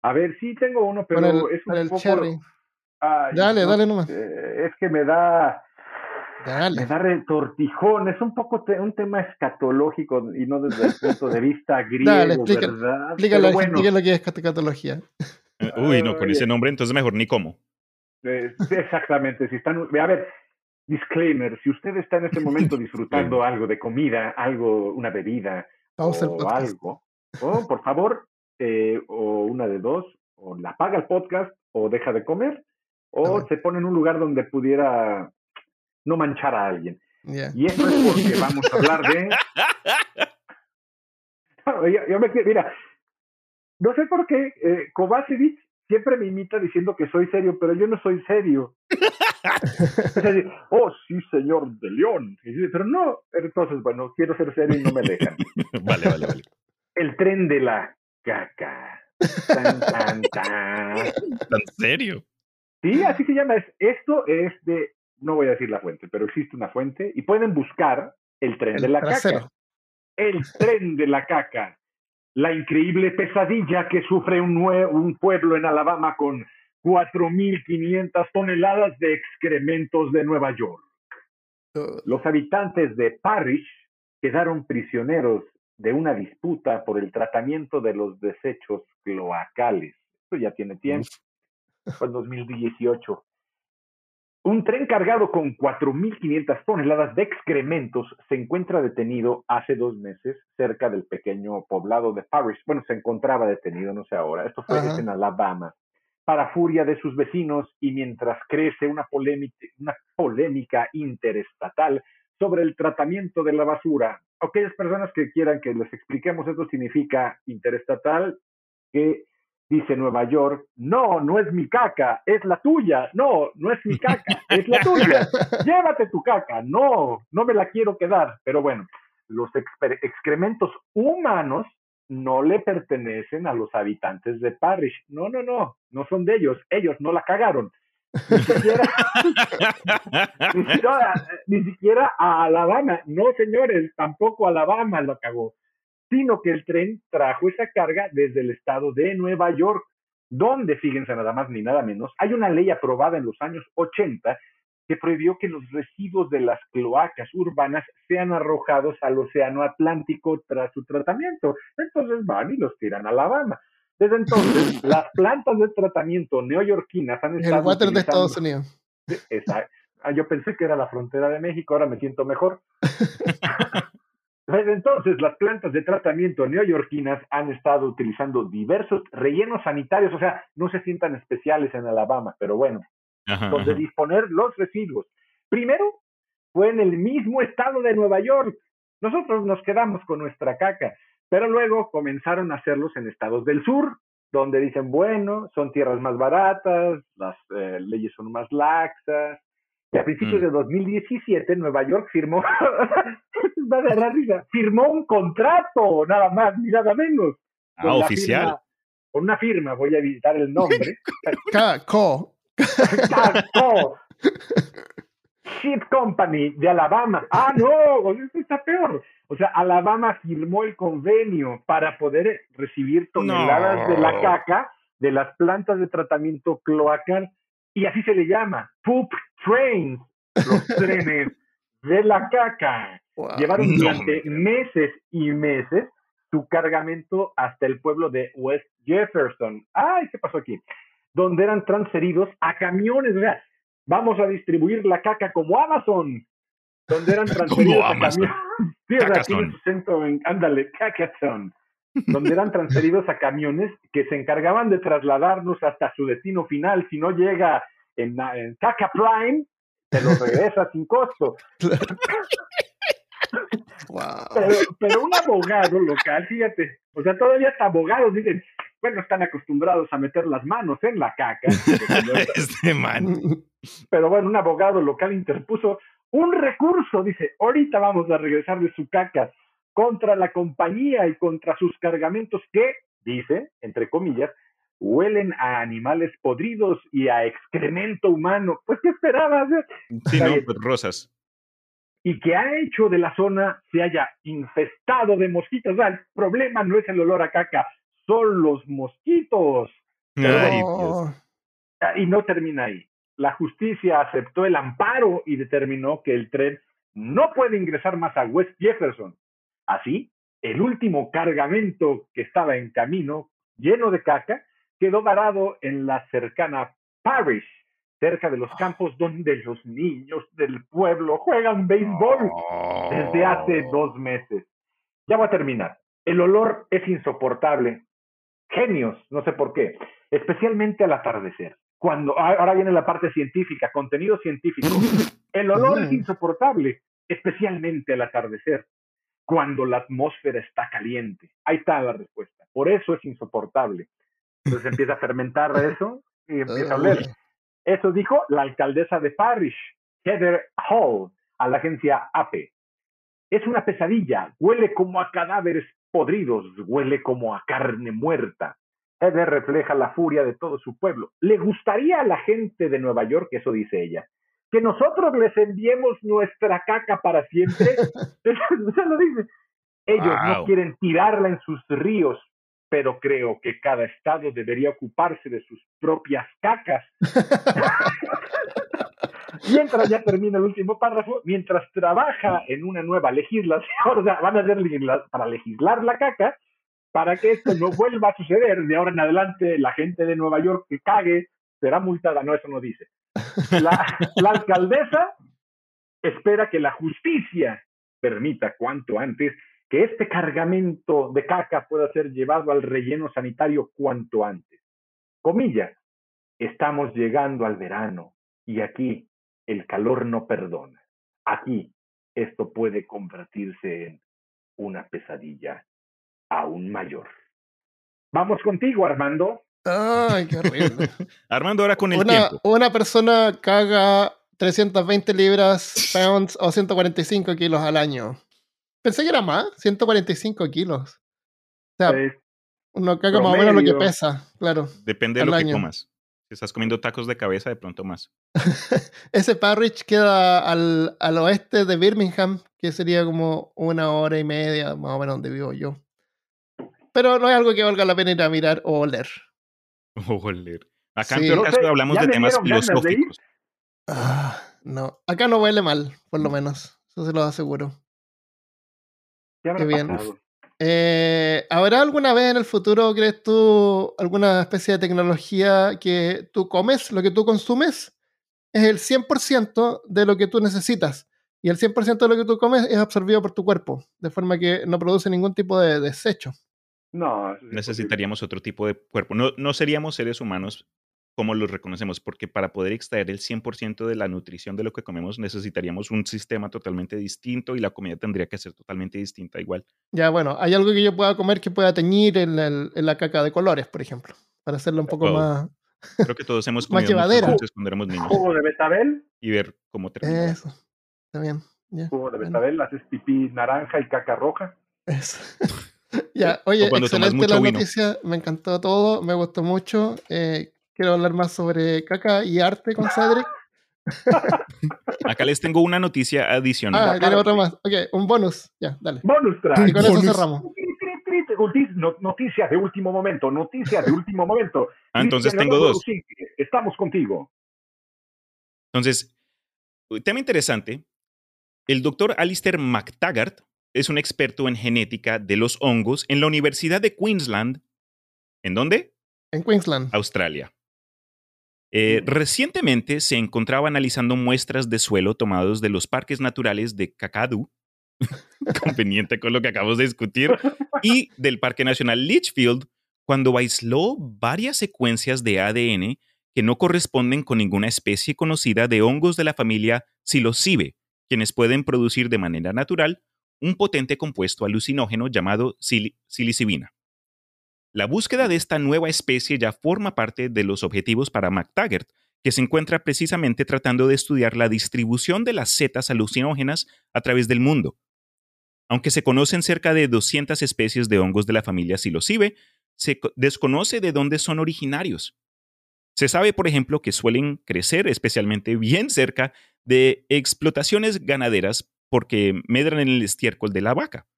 A ver, sí tengo uno, pero es un poco... dale, dale nomás. es que me da me da retortijón, es un poco un tema escatológico y no desde el punto de vista griego, Dale, ¿verdad? Explícalo, bueno. lo que es escatología. Eh, uy, no, con ese nombre entonces mejor ni cómo. Eh, exactamente, si están, a ver, disclaimer, si usted está en este momento disfrutando algo de comida, algo, una bebida o algo, o por favor, eh, o una de dos, o la paga el podcast, o deja de comer, o se pone en un lugar donde pudiera no manchar a alguien. Y eso es porque vamos a hablar de... yo, me, mira, no sé por qué eh, Kovacevic siempre me imita diciendo que soy serio, pero yo no soy serio. oh, sí, señor de León. Pero no, entonces, bueno, quiero ser serio y no me dejan. vale, vale, vale. El tren de la caca. Tan, tan, tan. ¿Tan serio? Sí, así se llama. Esto es de no voy a decir la fuente, pero existe una fuente y pueden buscar el tren de la caca. El tren de la caca. La increíble pesadilla que sufre un, un pueblo en Alabama con 4.500 toneladas de excrementos de Nueva York. Los habitantes de Parrish quedaron prisioneros de una disputa por el tratamiento de los desechos cloacales. Esto ya tiene tiempo. Fue en 2018. Un tren cargado con 4.500 toneladas de excrementos se encuentra detenido hace dos meses cerca del pequeño poblado de Parrish. Bueno, se encontraba detenido, no sé ahora. Esto fue en Alabama. Para furia de sus vecinos y mientras crece una polémica, una polémica interestatal sobre el tratamiento de la basura. Aquellas personas que quieran que les expliquemos esto significa interestatal, que Dice Nueva York, no, no es mi caca, es la tuya. No, no es mi caca, es la tuya. Llévate tu caca. No, no me la quiero quedar. Pero bueno, los excrementos humanos no le pertenecen a los habitantes de Parrish. No, no, no, no son de ellos. Ellos no la cagaron. Ni siquiera, a Alabama. No, señores, tampoco Alabama lo cagó. Sino que el tren trajo esa carga desde el estado de Nueva York, donde, fíjense nada más ni nada menos, hay una ley aprobada en los años 80 que prohibió que los residuos de las cloacas urbanas sean arrojados al Océano Atlántico tras su tratamiento. Entonces van y los tiran a Alabama. Desde entonces, las plantas de tratamiento neoyorquinas han estado. El water de Estados Unidos. Exacto. Ah, yo pensé que era la frontera de México, ahora me siento mejor. Desde entonces, las plantas de tratamiento neoyorquinas han estado utilizando diversos rellenos sanitarios, o sea, no se sientan especiales en Alabama, pero bueno, donde disponer los residuos. Primero, fue en el mismo estado de Nueva York. Nosotros nos quedamos con nuestra caca. Pero luego comenzaron a hacerlos en estados del sur, donde dicen, bueno, son tierras más baratas, las eh, leyes son más laxas. Y a principios mm. de 2017, Nueva York firmó, firmó un contrato, nada más ni nada menos. Ah, oficial. con una firma, voy a evitar el nombre. Co. Co. Ship Company de Alabama. Ah, no, esto está peor. O sea, Alabama firmó el convenio para poder recibir toneladas de la caca de las plantas de tratamiento cloacal y así se le llama, poop trains, los trenes de la caca. Llevaron durante meses y meses su cargamento hasta el pueblo de West Jefferson. Ay, ¿qué pasó aquí? Donde eran transferidos a camiones, ¿verdad? vamos a distribuir la caca como Amazon, donde eran transferidos a camiones. Sí, ándale, Cacazon. donde eran transferidos a camiones que se encargaban de trasladarnos hasta su destino final. Si no llega en, en Caca Prime, se lo regresa sin costo. Pero, pero, un abogado local, fíjate, o sea, todavía hasta abogados dicen, bueno, están acostumbrados a meter las manos en la caca. este man. Pero bueno, un abogado local interpuso un recurso, dice, ahorita vamos a regresar de su caca contra la compañía y contra sus cargamentos que, dice, entre comillas, huelen a animales podridos y a excremento humano. Pues, ¿qué esperabas? Sí, no, pues, rosas. Y que ha hecho de la zona se haya infestado de mosquitos. O el problema no es el olor a caca, son los mosquitos. Ah, y no termina ahí. La justicia aceptó el amparo y determinó que el tren no puede ingresar más a West Jefferson. Así, el último cargamento que estaba en camino, lleno de caca, quedó varado en la cercana Parish, cerca de los campos donde los niños del pueblo juegan béisbol desde hace dos meses. Ya voy a terminar. El olor es insoportable genios, no sé por qué, especialmente al atardecer. Cuando ahora viene la parte científica, contenido científico. El olor es insoportable, especialmente al atardecer, cuando la atmósfera está caliente. Ahí está la respuesta. Por eso es insoportable. Entonces empieza a fermentar eso y empieza a oler. Eso dijo la alcaldesa de Parrish, Heather Hall, a la agencia APE. Es una pesadilla, huele como a cadáveres podridos, huele como a carne muerta. Heather refleja la furia de todo su pueblo. ¿Le gustaría a la gente de Nueva York, eso dice ella, que nosotros les enviemos nuestra caca para siempre? lo dice. Ellos no quieren tirarla en sus ríos, pero creo que cada estado debería ocuparse de sus propias cacas. mientras ya termina el último párrafo, mientras trabaja en una nueva legislación, van a hacer para legislar la caca, para que esto no vuelva a suceder. De ahora en adelante, la gente de Nueva York que cague será multada. No, eso no dice. La, la alcaldesa espera que la justicia permita cuanto antes que este cargamento de caca pueda ser llevado al relleno sanitario cuanto antes. Comillas, estamos llegando al verano y aquí el calor no perdona. Aquí esto puede convertirse en una pesadilla aún mayor. Vamos contigo, Armando. Ay, qué horrible. Armando, ahora con el una, tiempo. Una persona caga 320 libras, pounds o 145 kilos al año. Pensé que era más, 145 kilos. O sea, uno caga más o menos lo que pesa, claro. Depende de lo que comas. Si estás comiendo tacos de cabeza, de pronto más. Ese Parrish queda al, al, oeste de Birmingham, que sería como una hora y media, más o menos donde vivo yo. Pero no es algo que valga la pena ir a mirar o oler. O oler. Acá en peor caso hablamos de temas filosóficos. ah, no, acá no huele mal, por lo menos. Eso se lo aseguro. Qué bien. Eh, ¿Habrá alguna vez en el futuro, crees tú, alguna especie de tecnología que tú comes, lo que tú consumes, es el 100% de lo que tú necesitas? Y el 100% de lo que tú comes es absorbido por tu cuerpo, de forma que no produce ningún tipo de desecho. No. Necesitaríamos otro tipo de cuerpo. No, no seríamos seres humanos como los reconocemos, porque para poder extraer el 100% de la nutrición de lo que comemos necesitaríamos un sistema totalmente distinto y la comida tendría que ser totalmente distinta igual. Ya, bueno, hay algo que yo pueda comer que pueda teñir en, la caca de colores, por ejemplo, para hacerlo un poco más... Creo que todos hemos comido muchos cuando éramos niños. ¿Jugo de betabel? Y ver cómo termina. Eso, está bien. Jugo de betabel, haces pipí naranja y caca roja. Eso. ya, oye, excelente la noticia, me encantó todo, me gustó mucho. Eh, quiero hablar más sobre caca y arte con Cedric. Acá les tengo una noticia adicional. Ah, tiene otra más. Ok, un bonus. Ya, dale. Bonus track. Y con eso cerramos. Noticias de último momento, noticias de último momento. Ah, entonces tengo dos. Estamos contigo. Entonces, tema interesante. El doctor Alistair McTaggart es un experto en genética de los hongos en la Universidad de Queensland. ¿En dónde? En Queensland. Australia. Eh, recientemente se encontraba analizando muestras de suelo tomados de los parques naturales de Kakadu, conveniente con lo que acabamos de discutir, y del Parque Nacional Litchfield, cuando aisló varias secuencias de ADN que no corresponden con ninguna especie conocida de hongos de la familia Psilocibe, quienes pueden producir de manera natural un potente compuesto alucinógeno llamado psilocibina. La búsqueda de esta nueva especie ya forma parte de los objetivos para McTaggart, que se encuentra precisamente tratando de estudiar la distribución de las setas alucinógenas a través del mundo. Aunque se conocen cerca de 200 especies de hongos de la familia Psilocibe, se desconoce de dónde son originarios. Se sabe, por ejemplo, que suelen crecer especialmente bien cerca de explotaciones ganaderas porque medran en el estiércol de la vaca.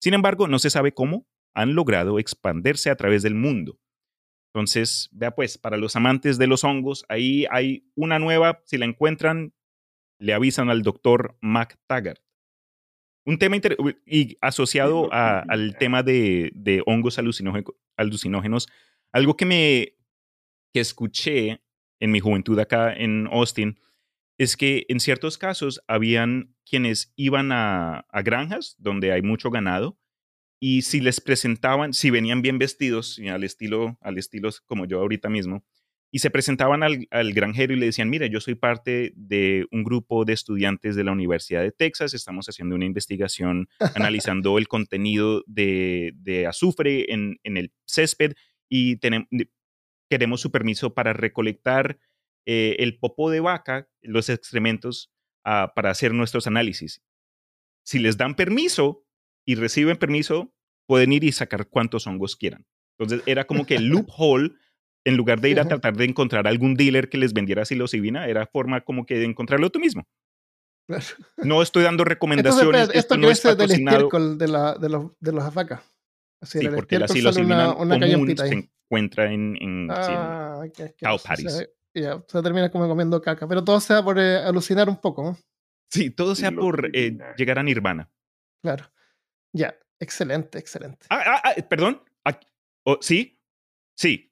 Sin embargo, no se sabe cómo han logrado expandirse a través del mundo. Entonces, vea pues, para los amantes de los hongos, ahí hay una nueva, si la encuentran, le avisan al doctor McTaggart. Un tema y asociado al tema de, hongos alucinógenos, algo que me que escuché en mi juventud acá en Austin es que en ciertos casos habían quienes iban a granjas donde hay mucho ganado y si les presentaban, si venían bien vestidos, al estilo, al estilo como yo ahorita mismo, y se presentaban al, granjero y le decían, mire, yo soy parte de un grupo de estudiantes de la Universidad de Texas, estamos haciendo una investigación analizando el contenido de, azufre en, el césped y tenemos, queremos su permiso para recolectar eh, el popó de vaca, los excrementos, ah, para hacer nuestros análisis. Si les dan permiso y reciben permiso, pueden ir y sacar cuantos hongos quieran. Entonces era como que el loophole, en lugar de ir a tratar de encontrar algún dealer que les vendiera psilocibina, era forma como que de encontrarlo tú mismo. No estoy dando recomendaciones. esto, no es del estiércol de, la, de, los, de vacas. sí, porque la psilocibina una, común se encuentra en, en ah, cow patties. Ya, se termina como comiendo caca, pero todo sea por eh, alucinar un poco, ¿no? Sí, todo sea por eh, llegar a nirvana. Claro. Ya, Excelente, excelente. Ah, ah, ah perdón. Oh, sí, sí.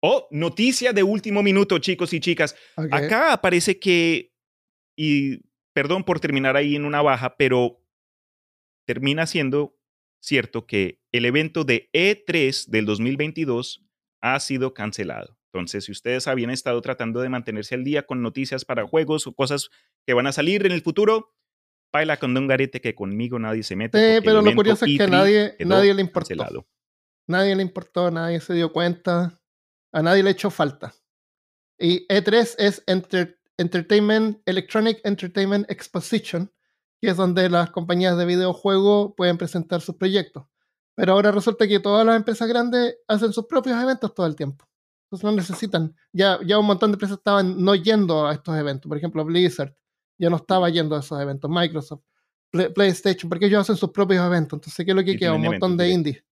Oh, noticia de último minuto, chicos y chicas. Acá aparece que, y perdón por terminar ahí en una baja, pero termina siendo cierto que el evento de E3 del 2022 ha sido cancelado. Entonces, si ustedes habían estado tratando de mantenerse al día con noticias para juegos o cosas que van a salir en el futuro, baila con un garete que conmigo nadie se mete. Sí, pero lo curioso es que nadie, nadie le importó. Nadie le importó, nadie se dio cuenta, a nadie le echó falta. Y E3 es Entertainment, Electronic Entertainment Exposition, que es donde las compañías de videojuegos pueden presentar sus proyectos. Pero ahora resulta que todas las empresas grandes hacen sus propios eventos todo el tiempo. Entonces no necesitan. Ya, ya un montón de empresas estaban no yendo a estos eventos. Por ejemplo, Blizzard ya no estaba yendo a esos eventos. Microsoft, PlayStation, porque ellos hacen sus propios eventos. Entonces, ¿qué es lo que queda? Un montón de indies.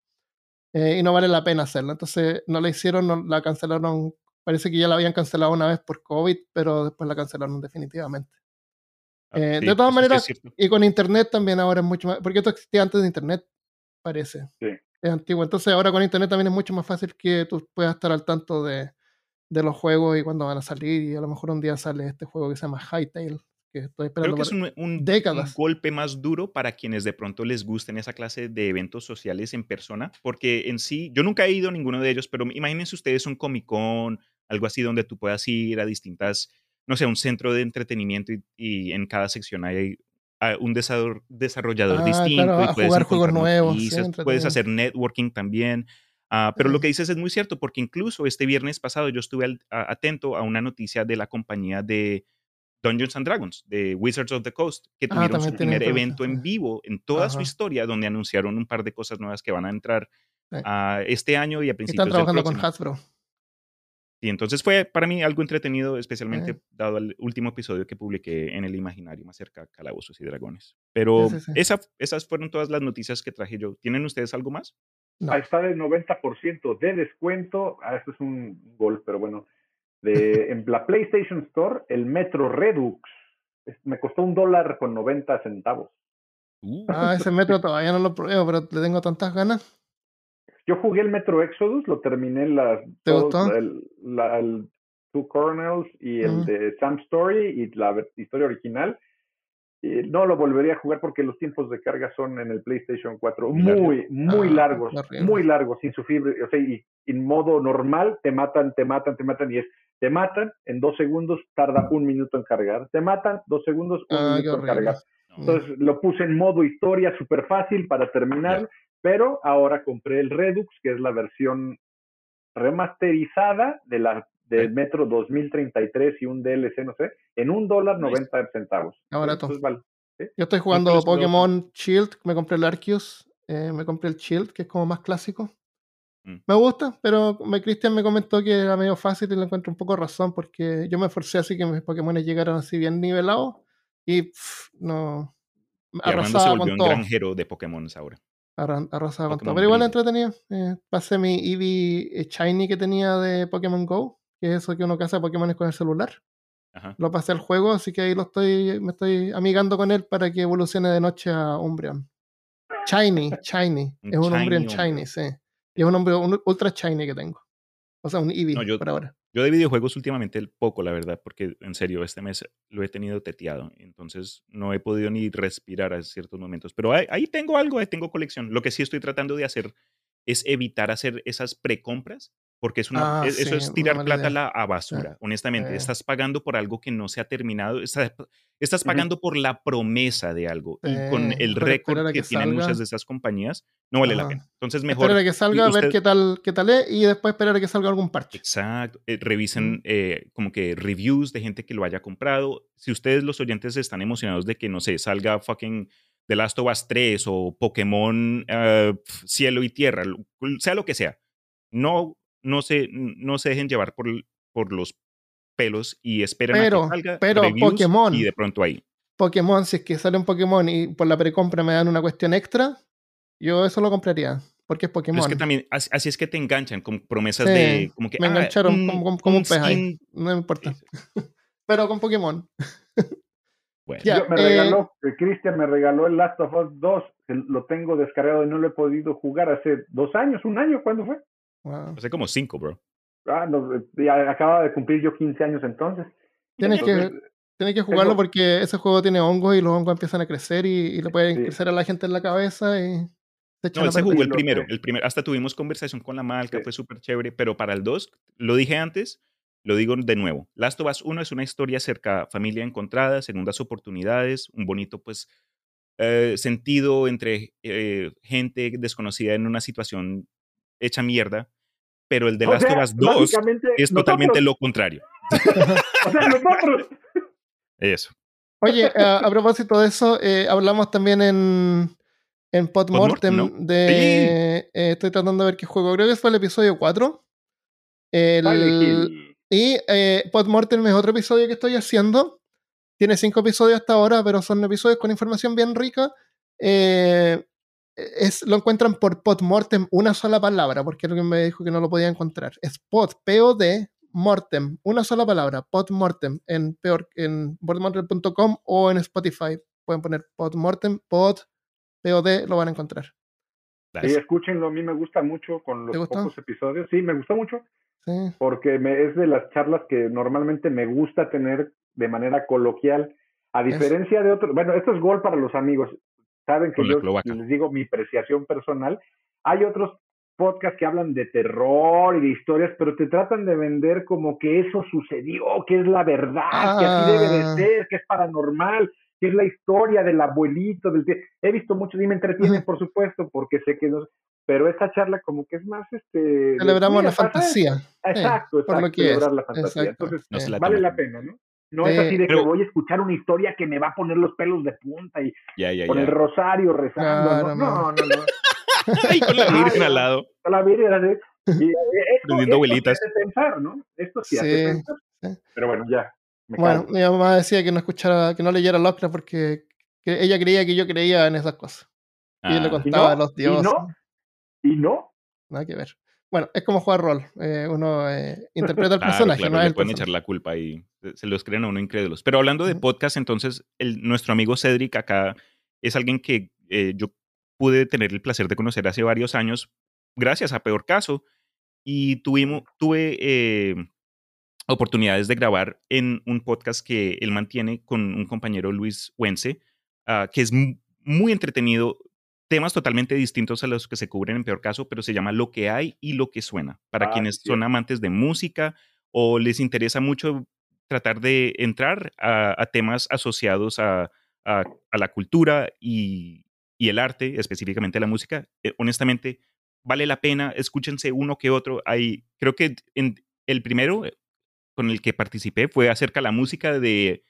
Eh, y no vale la pena hacerlo. Entonces, no la hicieron, no, la cancelaron. Parece que ya la habían cancelado una vez por COVID, pero después la cancelaron definitivamente. Ah, eh, de todas maneras, y con Internet también ahora es mucho más, porque esto existía antes de Internet, parece. Sí. Es antiguo. Entonces ahora con Internet también es mucho más fácil que tú puedas estar al tanto de, de los juegos y cuándo van a salir. Y a lo mejor un día sale este juego que se llama Hightail, que estoy esperando Creo que es un, un, décadas. un golpe más duro para quienes de pronto les gusten esa clase de eventos sociales en persona, porque en sí, yo nunca he ido a ninguno de ellos, pero imagínense ustedes un Comic Con, algo así donde tú puedas ir a distintas no sé, un centro de entretenimiento y, en cada sección hay un desarrollador ah, distinto y puedes jugar juegos nuevos. puedes hacer networking también. Ah, pero lo que dices es muy cierto, porque incluso este viernes pasado yo estuve atento a una noticia de la compañía de Dungeons and Dragons, de Wizards of the Coast, que tuvieron su primer evento en vivo en toda su historia, donde anunciaron un par de cosas nuevas que van a entrar este año y a principios Están trabajando con Hasbro. Y entonces fue para mí algo entretenido, especialmente dado el último episodio que publiqué en el imaginario más cerca Calabozos y Dragones. Pero Esa, esas fueron todas las noticias que traje yo. ¿Tienen ustedes algo más? Ahí está del 90% de descuento. Ah, esto es un gol, pero bueno. De, en la PlayStation Store, el Metro Redux. Me costó un dólar con 90 centavos. Uh. Ah, ese metro todavía no lo pruebo, pero le tengo tantas ganas. Yo jugué el Metro Exodus, lo terminé las El, el Two Coronels y el de Sam Story y la historia original. Y no lo volvería a jugar porque los tiempos de carga son en el PlayStation 4 muy, muy ah, largos, muy largos, sin sufrir, o sea, y en modo normal te matan, te matan, te matan, y es, te matan, en dos segundos tarda un minuto en cargar, te matan, dos segundos, un ah, minuto en cargar. Entonces lo puse en modo historia súper fácil para terminar, pero ahora compré el Redux, que es la versión remasterizada de la del Metro 2033 y un DLC, no sé, en un dólar 90 centavos. Ahora vale. Yo estoy jugando Pokémon Shield, me compré el Arceus, eh, me compré el Shield, que es como más clásico. Mm. Me gusta, pero me, Cristian me comentó que era medio fácil y le encuentro un poco razón porque yo me esforcé así que mis Pokémon llegaran así bien nivelados y no. Arrasaba se volvió un granjero de Pokémon ahora arrasaba con todo. Pero igual entretenido. Eh, pasé mi Eevee Shiny que tenía de Pokémon Go, que es eso que uno caza Pokémon con el celular. Lo pasé al juego, así que ahí lo estoy, me estoy amigando con él para que evolucione de noche a Umbreon. Shiny, Shiny. es un Umbreon Shiny, sí. Y es un hombre ultra Shiny que tengo. O sea, un Eevee por ahora. Yo de videojuegos últimamente poco, la verdad, porque en serio, este mes lo he tenido teteado, entonces no he podido ni respirar a ciertos momentos. Pero ahí, tengo algo, ahí tengo colección. Lo que sí estoy tratando de hacer es evitar hacer esas precompras porque es una, ah, e, eso es tirar plata a, la, a basura, honestamente. Estás pagando por algo que no se ha terminado, estás, estás pagando por la promesa de algo y con el récord que, tienen muchas de esas compañías, no vale la pena. Entonces, mejor. Esperar a que salga, a ver qué tal, qué tal es y después esperar a que salga algún parche. Exacto. Eh, revisen eh, como que reviews de gente que lo haya comprado. Si ustedes, los oyentes, están emocionados de que, no sé, salga fucking. The Last of Us 3 o Pokémon eh, Cielo y Tierra, sea lo que sea. No no se, no se dejen llevar por, por los pelos y esperen pero, a que salga pero Pokémon y de pronto ahí. Pokémon, si es que sale un Pokémon y por la precompra me dan una cuestión extra, yo eso lo compraría. Porque es Pokémon. es que también, así, es que te enganchan con promesas de como que. Me ah, engancharon como, como, un, pez ahí. No me importa. Pero con Pokémon. Bueno. Me regaló, eh, Cristian me regaló el Last of Us 2, lo tengo descargado y no lo he podido jugar hace dos años, un año, ¿cuándo fue? Hace como cinco, bro. Ah, no, acaba de cumplir yo 15 años entonces. Tienes que, tienes que jugarlo porque ese juego tiene hongos y los hongos empiezan a crecer y, le pueden crecer a la gente en la cabeza y no, él se jugó el primero, el primer, hasta tuvimos conversación con la marca, fue súper chévere, pero para el 2, lo dije antes, lo digo de nuevo, Last of Us 1 es una historia acerca familia encontrada, segundas oportunidades, un bonito pues eh, sentido entre eh, gente desconocida en una situación hecha mierda, pero el de Last of Us 2 es totalmente lo contrario. o sea, nosotros. Eso. Oye, a, propósito de eso, eh, hablamos también en, en Podmortem de... Eh, estoy tratando de ver qué juego. Creo que fue el episodio 4. Y eh, Podmortem es otro episodio que estoy haciendo. Tiene cinco episodios hasta ahora, pero son episodios con información bien rica. Eh, es, lo encuentran por Podmortem, una sola palabra, porque alguien me dijo que no lo podía encontrar. Es Pod, P-O-D, Mortem, una sola palabra, Podmortem, en, peor, en podmortem.com o en Spotify. Pueden poner Podmortem, Pod, P-O-D, lo van a encontrar. Sí, escúchenlo, a mí me gusta mucho con los pocos episodios. Sí, me gustó mucho. Porque me, es de las charlas que normalmente me gusta tener de manera coloquial, a diferencia de otros. Bueno, esto es gol para los amigos. Saben que yo les digo mi apreciación personal. Hay otros podcasts que hablan de terror y de historias, pero te tratan de vender como que eso sucedió, que es la verdad, que así debe de ah. ser, que es paranormal que es la historia del abuelito, del He visto mucho y me entretiene, por supuesto, porque sé que no... Pero esta charla como que es más, este... Celebramos la fantasía. Exacto, exacto, celebrar la fantasía. Entonces, vale la pena, ¿no? No es así de que voy a escuchar una historia que me va a poner los pelos de punta y con el rosario rezando. no, no, no. no, y con la Virgen al lado. Con la Virgen, así. Y esto, abuelitas. Esto pensar, ¿no? Esto sí, hace pensar. Pero bueno, ya, bueno, mi mamá decía que no escuchara, que no leyera Lovecraft porque ella creía que yo creía en esas cosas. y yo le ah. contaba a los dioses. ¿Y no? ¿Y no? Nada que ver. Bueno, es como jugar rol. Eh, uno eh, interpreta el personaje. Claro, no le pueden echar la culpa y se los creen a uno incrédulos. Pero hablando de podcast, entonces, el, nuestro amigo Cedric acá es alguien que eh, yo pude tener el placer de conocer hace varios años, gracias a Peor Caso. Y tuvimos, tuve oportunidades de grabar en un podcast que él mantiene con un compañero Luis Wense, ah, que es muy entretenido, temas totalmente distintos a los que se cubren en peor caso, pero se llama Lo que hay y lo que suena. Para ah, quienes son amantes de música o les interesa mucho tratar de entrar a, temas asociados a, la cultura y, el arte, específicamente la música, eh, honestamente, vale la pena, escúchense uno que otro. Hay, creo que en el primero con el que participé fue acerca de la música de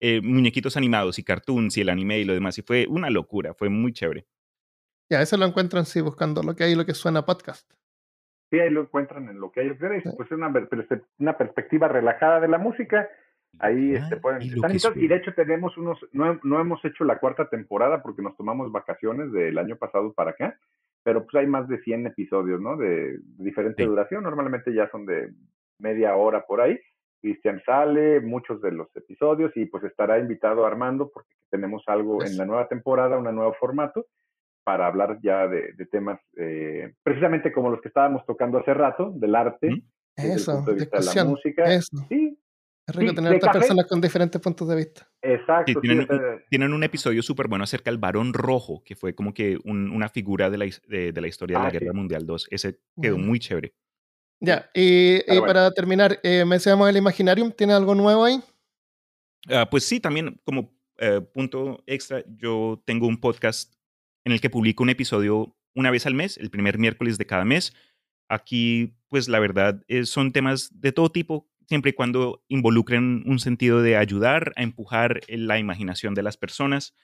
eh, muñequitos animados y cartoons y el anime y lo demás. Y fue una locura, fue muy chévere. Ya, eso lo encuentran, sí, buscando lo que hay lo que suena podcast. Sí, ahí lo encuentran en lo que hay. Pues es una, una perspectiva relajada de la música. Ahí este, pueden y, y de hecho tenemos unos, no, no, hemos hecho la cuarta temporada porque nos tomamos vacaciones del año pasado para acá, pero pues hay más de 100 episodios, ¿no? De, diferente duración, normalmente ya son de media hora por ahí. Cristian sale, muchos de los episodios y pues estará invitado Armando porque tenemos algo en la nueva temporada, un nuevo formato para hablar ya de, temas eh, precisamente como los que estábamos tocando hace rato, del arte, eso, de, la música. Eso. Sí, es rico tener otras personas con diferentes puntos de vista. Exacto. tienen, un episodio súper bueno acerca del Barón Rojo, que fue como que una figura de la, de, la historia de la ah, Guerra Mundial II. Ese quedó muy chévere. Ya, y, para terminar, eh, mencionamos el Imaginarium, ¿tiene algo nuevo ahí? Ah, pues sí, también como eh, punto extra, yo tengo un podcast en el que publico un episodio una vez al mes, el primer miércoles de cada mes. Aquí, pues la verdad, eh, son temas de todo tipo, siempre y cuando involucren un sentido de ayudar a empujar la imaginación de las personas,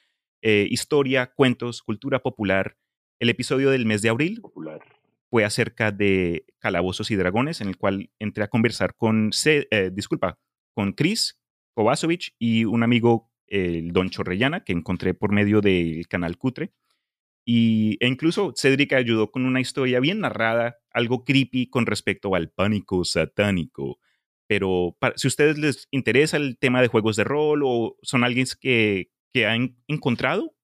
eh, historia, cuentos, cultura popular. El episodio del mes de abril popular fue acerca de Calabozos y Dragones, en el cual entré a conversar con, eh, disculpa, con Chris Kovacevic y un amigo, el Don Chorrellana, que encontré por medio del canal Cutre. Y, e incluso Cedric ayudó con una historia bien narrada, algo creepy con respecto al pánico satánico. Pero si a ustedes les interesa el tema de juegos de rol o son alguien que, que han encontrado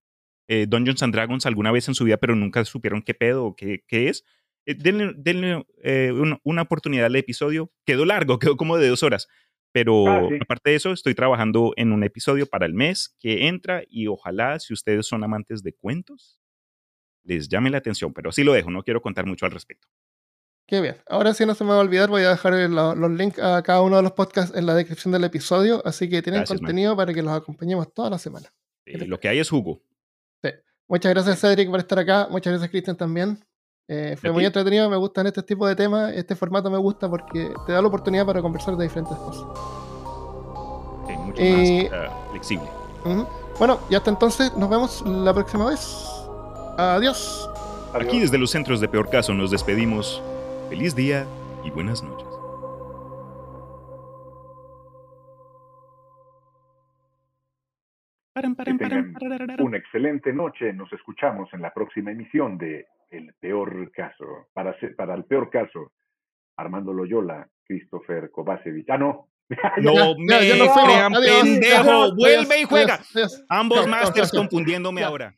eh, Dungeons and Dragons alguna vez en su vida, pero nunca supieron qué pedo o qué, qué es, eh, denle, eh, una, oportunidad al episodio. Quedó largo, quedó como de dos horas. Pero ah, aparte de eso, estoy trabajando en un episodio para el mes que entra y ojalá, si ustedes son amantes de cuentos, les llame la atención. Pero así lo dejo, no quiero contar mucho al respecto. Qué bien. Ahora sí no se me va a olvidar, voy a dejar los links a cada uno de los podcasts en la descripción del episodio, así que tienen contenido para que los acompañemos toda la semana. lo que hay es jugo. Sí. Muchas gracias, Cedric, por estar acá. Muchas gracias, Cristian, también. Eh, fue muy entretenido, me gustan este tipo de temas, este formato me gusta porque te da la oportunidad para conversar de diferentes cosas. mucho más eh, flexible. Bueno, y hasta entonces nos vemos la próxima vez. Adiós. Aquí desde los centros de peor caso nos despedimos. Feliz día y buenas noches. Que tengan una excelente noche. Nos escuchamos en la próxima emisión de El Peor Caso. Para, para el peor caso, Armando Loyola, Christopher Kovacevic. Ah, no. no me crean pendejo. Vuelve y juega. Adiós. Ambos masters confundiéndome ahora.